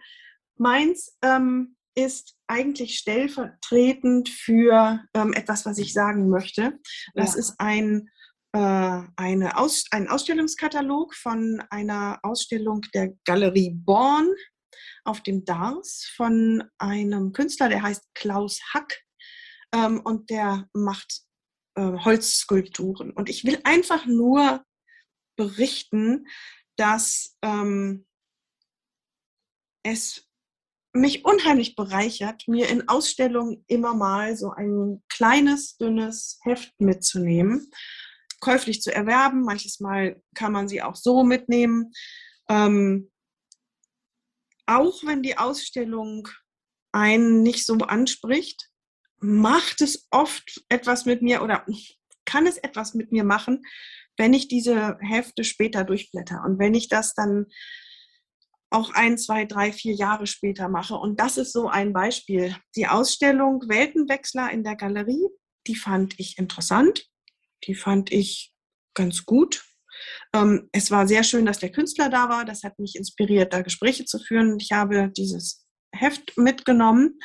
Meins ähm, ist eigentlich stellvertretend für ähm, etwas, was ich sagen möchte. Das ja. ist ein, äh, eine Aus ein Ausstellungskatalog von einer Ausstellung der Galerie Born auf dem Dars von einem Künstler, der heißt Klaus Hack ähm, und der macht äh, Holzskulpturen. Und ich will einfach nur berichten, dass ähm, es mich unheimlich bereichert, mir in Ausstellungen immer mal so ein kleines, dünnes Heft mitzunehmen, käuflich zu erwerben. Manches Mal kann man sie auch so mitnehmen. Ähm, auch wenn die Ausstellung einen nicht so anspricht, macht es oft etwas mit mir oder kann es etwas mit mir machen, wenn ich diese Hefte später durchblätter und wenn ich das dann auch ein, zwei, drei, vier Jahre später mache. Und das ist so ein Beispiel. Die Ausstellung Weltenwechsler in der Galerie, die fand ich interessant. Die fand ich ganz gut. Ähm, es war sehr schön, dass der Künstler da war. Das hat mich inspiriert, da Gespräche zu führen. Ich habe dieses Heft mitgenommen,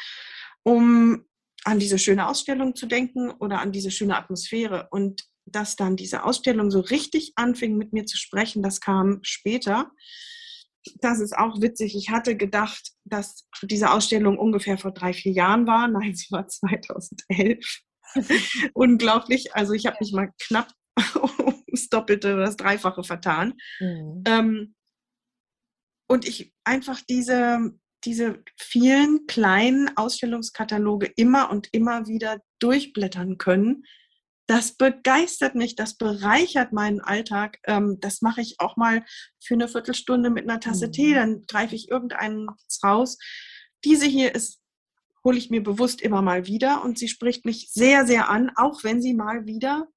um an diese schöne Ausstellung zu denken oder an diese schöne Atmosphäre. Und dass dann diese Ausstellung so richtig anfing, mit mir zu sprechen, das kam später das ist auch witzig. Ich hatte gedacht, dass diese Ausstellung ungefähr vor drei, vier Jahren war. Nein, sie war 2011. Unglaublich. Also ich habe mich mal knapp ums Doppelte oder das Dreifache vertan. Mhm. Ähm, und ich einfach diese, diese vielen kleinen Ausstellungskataloge immer und immer wieder durchblättern können, das begeistert mich, das bereichert meinen Alltag. Ähm, das mache ich auch mal für eine Viertelstunde mit einer Tasse mhm. Tee, dann greife ich irgendeinen raus. Diese hier ist, hole ich mir bewusst immer mal wieder und sie spricht mich sehr, sehr an, auch wenn sie mal wieder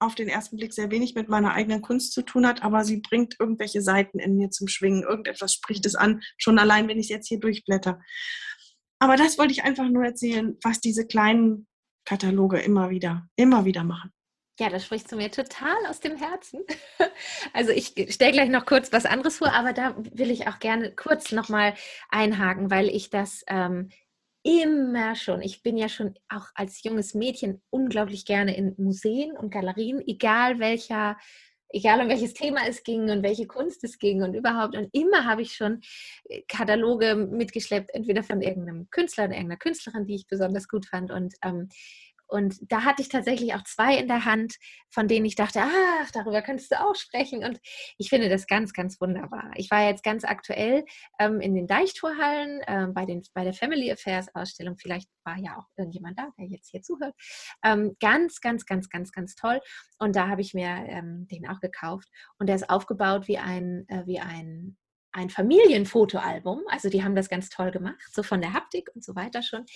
auf den ersten Blick sehr wenig mit meiner eigenen Kunst zu tun hat, aber sie bringt irgendwelche Seiten in mir zum Schwingen. Irgendetwas spricht es an, schon allein, wenn ich es jetzt hier durchblätter. Aber das wollte ich einfach nur erzählen, was diese kleinen Kataloge immer wieder, immer wieder machen. Ja, das spricht zu mir total aus dem Herzen. Also ich stelle gleich noch kurz was anderes vor, aber da will ich auch gerne kurz nochmal einhaken, weil ich das ähm, immer schon, ich bin ja schon auch als junges Mädchen unglaublich gerne in Museen und Galerien, egal welcher egal um welches Thema es ging und welche Kunst es ging und überhaupt. Und immer habe ich schon äh, Kataloge mitgeschleppt, entweder von irgendeinem Künstler oder irgendeiner Künstlerin, die ich besonders gut fand. Und ähm, und da hatte ich tatsächlich auch zwei in der Hand, von denen ich dachte, ach, darüber könntest du auch sprechen. Und ich finde das ganz, ganz wunderbar. Ich war jetzt ganz aktuell ähm, in den Deichtorhallen äh, bei, den, bei der Family Affairs Ausstellung. Vielleicht war ja auch irgendjemand da, der jetzt hier zuhört. Ähm, ganz, ganz, ganz, ganz, ganz toll. Und da habe ich mir ähm, den auch gekauft. Und der ist aufgebaut wie ein, äh, wie ein ein Familienfotoalbum. Also die haben das ganz toll gemacht, so von der Haptik und so weiter schon.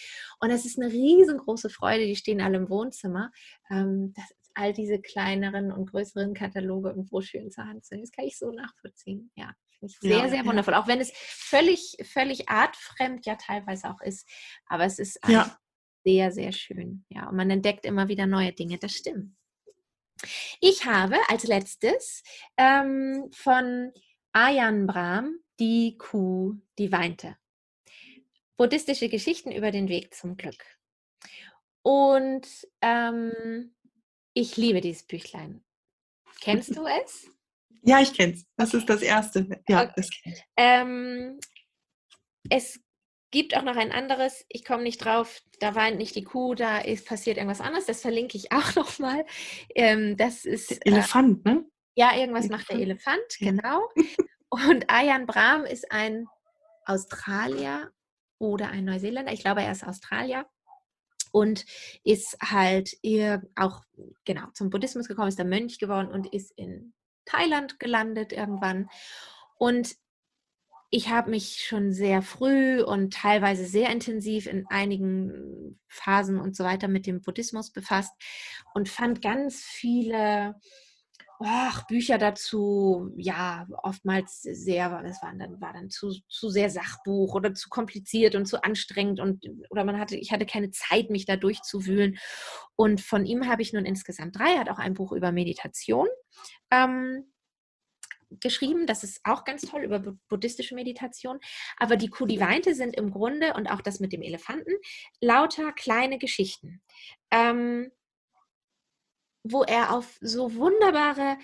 Und es ist eine riesengroße Freude. Die stehen alle im Wohnzimmer. Ähm, das, all diese kleineren und größeren Kataloge und Broschüren zur Hand sind. Das kann ich so nachvollziehen. Ja, finde ich sehr, ja, sehr wundervoll. Auch wenn es völlig, völlig artfremd ja teilweise auch ist. Aber es ist ja. sehr, sehr schön. Ja, und man entdeckt immer wieder neue Dinge. Das stimmt. Ich habe als letztes ähm, von Ayan Brahm, die Kuh, die weinte. Buddhistische Geschichten über den Weg zum Glück. Und ähm, ich liebe dieses Büchlein. Kennst du es? Ja, ich kenne es. Das ist das erste. Ja, okay. das. Ähm, es gibt auch noch ein anderes, ich komme nicht drauf, da weint nicht die Kuh, da ist passiert irgendwas anderes, das verlinke ich auch nochmal. Ähm, das ist. Elefant, äh, ne? Ja, irgendwas macht der Elefant, genau. Und Ayan Brahm ist ein Australier oder ein Neuseeländer. Ich glaube, er ist Australier und ist halt ihr auch genau zum Buddhismus gekommen, ist der Mönch geworden und ist in Thailand gelandet irgendwann. Und ich habe mich schon sehr früh und teilweise sehr intensiv in einigen Phasen und so weiter mit dem Buddhismus befasst und fand ganz viele ach, Bücher dazu, ja, oftmals sehr, das waren dann, war dann zu, zu sehr Sachbuch oder zu kompliziert und zu anstrengend und oder man hatte, ich hatte keine Zeit, mich da durchzuwühlen. Und von ihm habe ich nun insgesamt drei, er hat auch ein Buch über Meditation. Ähm, geschrieben. Das ist auch ganz toll über buddhistische Meditation. Aber die Kudiweinte sind im Grunde und auch das mit dem Elefanten lauter kleine Geschichten, ähm, wo er auf so wunderbare,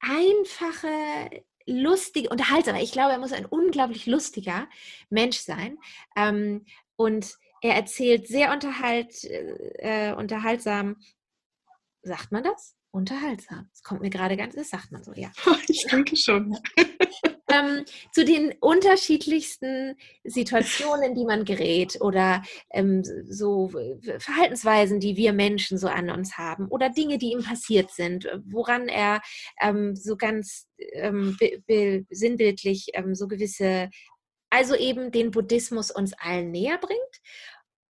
einfache, lustige, unterhaltsame, ich glaube, er muss ein unglaublich lustiger Mensch sein. Ähm, und er erzählt sehr unterhalt, äh, unterhaltsam, sagt man das? Unterhaltsam. Das kommt mir gerade ganz, das sagt man so, ja. Ich denke schon. ähm, zu den unterschiedlichsten Situationen, die man gerät oder ähm, so Verhaltensweisen, die wir Menschen so an uns haben oder Dinge, die ihm passiert sind, woran er ähm, so ganz ähm, sinnbildlich ähm, so gewisse, also eben den Buddhismus uns allen näher bringt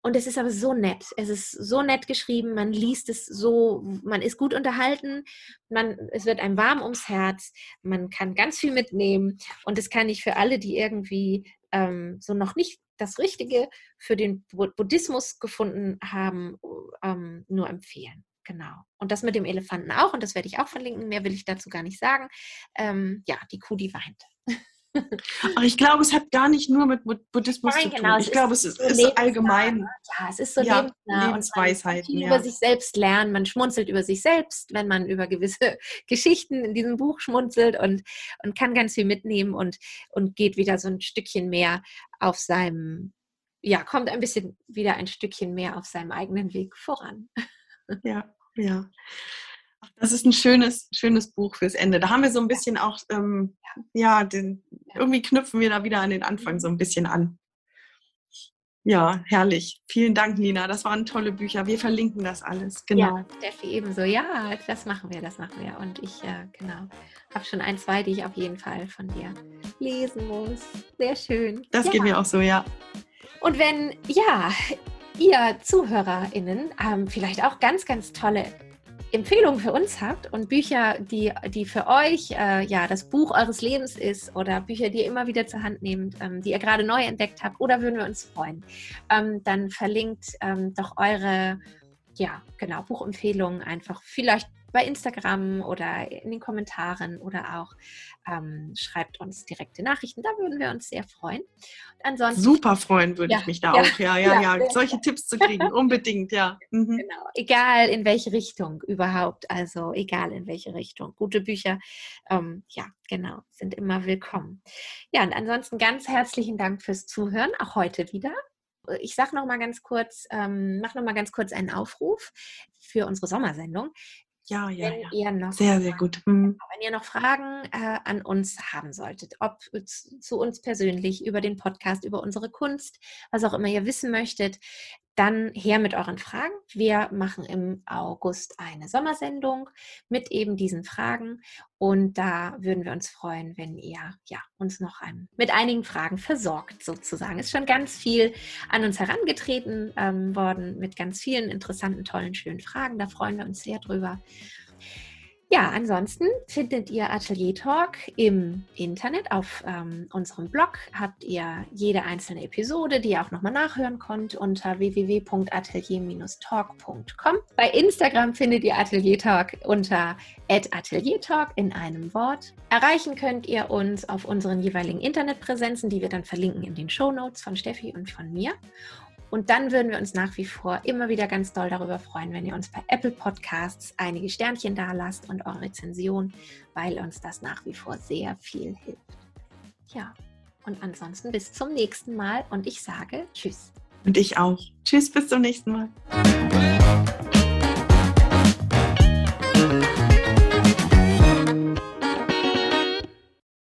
und es ist aber so nett. Es ist so nett geschrieben. Man liest es so, man ist gut unterhalten. Man, es wird einem warm ums Herz. Man kann ganz viel mitnehmen. Und das kann ich für alle, die irgendwie ähm, so noch nicht das Richtige für den Buddhismus gefunden haben, ähm, nur empfehlen. Genau. Und das mit dem Elefanten auch. Und das werde ich auch verlinken. Mehr will ich dazu gar nicht sagen. Ähm, ja, die Kuh, die weint. Aber ich glaube, es hat gar nicht nur mit Buddhismus Nein, zu tun. Genau, ich glaube, es ist, ist allgemein. Ja, es ist so ja, Lebensweisheiten. Man ja. über sich selbst lernen. Man schmunzelt über sich selbst, wenn man über gewisse Geschichten in diesem Buch schmunzelt und, und kann ganz viel mitnehmen und, und geht wieder so ein Stückchen mehr auf seinem, ja, kommt ein bisschen wieder ein Stückchen mehr auf seinem eigenen Weg voran. Ja, ja. Das ist ein schönes, schönes Buch fürs Ende. Da haben wir so ein bisschen auch, ähm, ja, den, irgendwie knüpfen wir da wieder an den Anfang so ein bisschen an. Ja, herrlich. Vielen Dank, Nina. Das waren tolle Bücher. Wir verlinken das alles. Genau. Ja, Steffi ebenso. Ja, das machen wir, das machen wir. Und ich, äh, genau, habe schon ein, zwei, die ich auf jeden Fall von dir lesen muss. Sehr schön. Das ja. geht mir auch so, ja. Und wenn, ja, ihr ZuhörerInnen ähm, vielleicht auch ganz, ganz tolle Empfehlungen für uns habt und Bücher, die, die für euch äh, ja das Buch eures Lebens ist oder Bücher, die ihr immer wieder zur Hand nehmt, ähm, die ihr gerade neu entdeckt habt, oder würden wir uns freuen, ähm, dann verlinkt ähm, doch eure ja, genau, Buchempfehlungen einfach. Vielleicht bei Instagram oder in den Kommentaren oder auch ähm, schreibt uns direkte Nachrichten. Da würden wir uns sehr freuen. ansonsten, Super freuen würde ja, ich mich da ja, auch. Ja, ja, ja, ja. Solche Tipps zu kriegen, unbedingt, ja. Mhm. Genau. Egal in welche Richtung überhaupt. Also egal in welche Richtung. Gute Bücher, ähm, ja, genau, sind immer willkommen. Ja, und ansonsten ganz herzlichen Dank fürs Zuhören, auch heute wieder ich sage noch mal ganz kurz, ähm, mache noch mal ganz kurz einen Aufruf für unsere Sommersendung. Ja, ja, wenn ja. Ihr noch sehr, sehr gut. Mhm. Wenn ihr noch Fragen äh, an uns haben solltet, ob zu uns persönlich, über den Podcast, über unsere Kunst, was auch immer ihr wissen möchtet, dann her mit euren Fragen. Wir machen im August eine Sommersendung mit eben diesen Fragen und da würden wir uns freuen, wenn ihr ja, uns noch ein, mit einigen Fragen versorgt sozusagen. Ist schon ganz viel an uns herangetreten ähm, worden mit ganz vielen interessanten, tollen, schönen Fragen. Da freuen wir uns sehr drüber. Ja, ansonsten findet ihr Atelier Talk im Internet. Auf ähm, unserem Blog habt ihr jede einzelne Episode, die ihr auch nochmal nachhören könnt unter www.atelier-talk.com. Bei Instagram findet ihr Atelier Talk unter Atelier Talk in einem Wort. Erreichen könnt ihr uns auf unseren jeweiligen Internetpräsenzen, die wir dann verlinken in den Show Notes von Steffi und von mir. Und dann würden wir uns nach wie vor immer wieder ganz doll darüber freuen, wenn ihr uns bei Apple Podcasts einige Sternchen da lasst und eure Rezension, weil uns das nach wie vor sehr viel hilft. Ja, und ansonsten bis zum nächsten Mal und ich sage Tschüss. Und ich auch. Tschüss, bis zum nächsten Mal.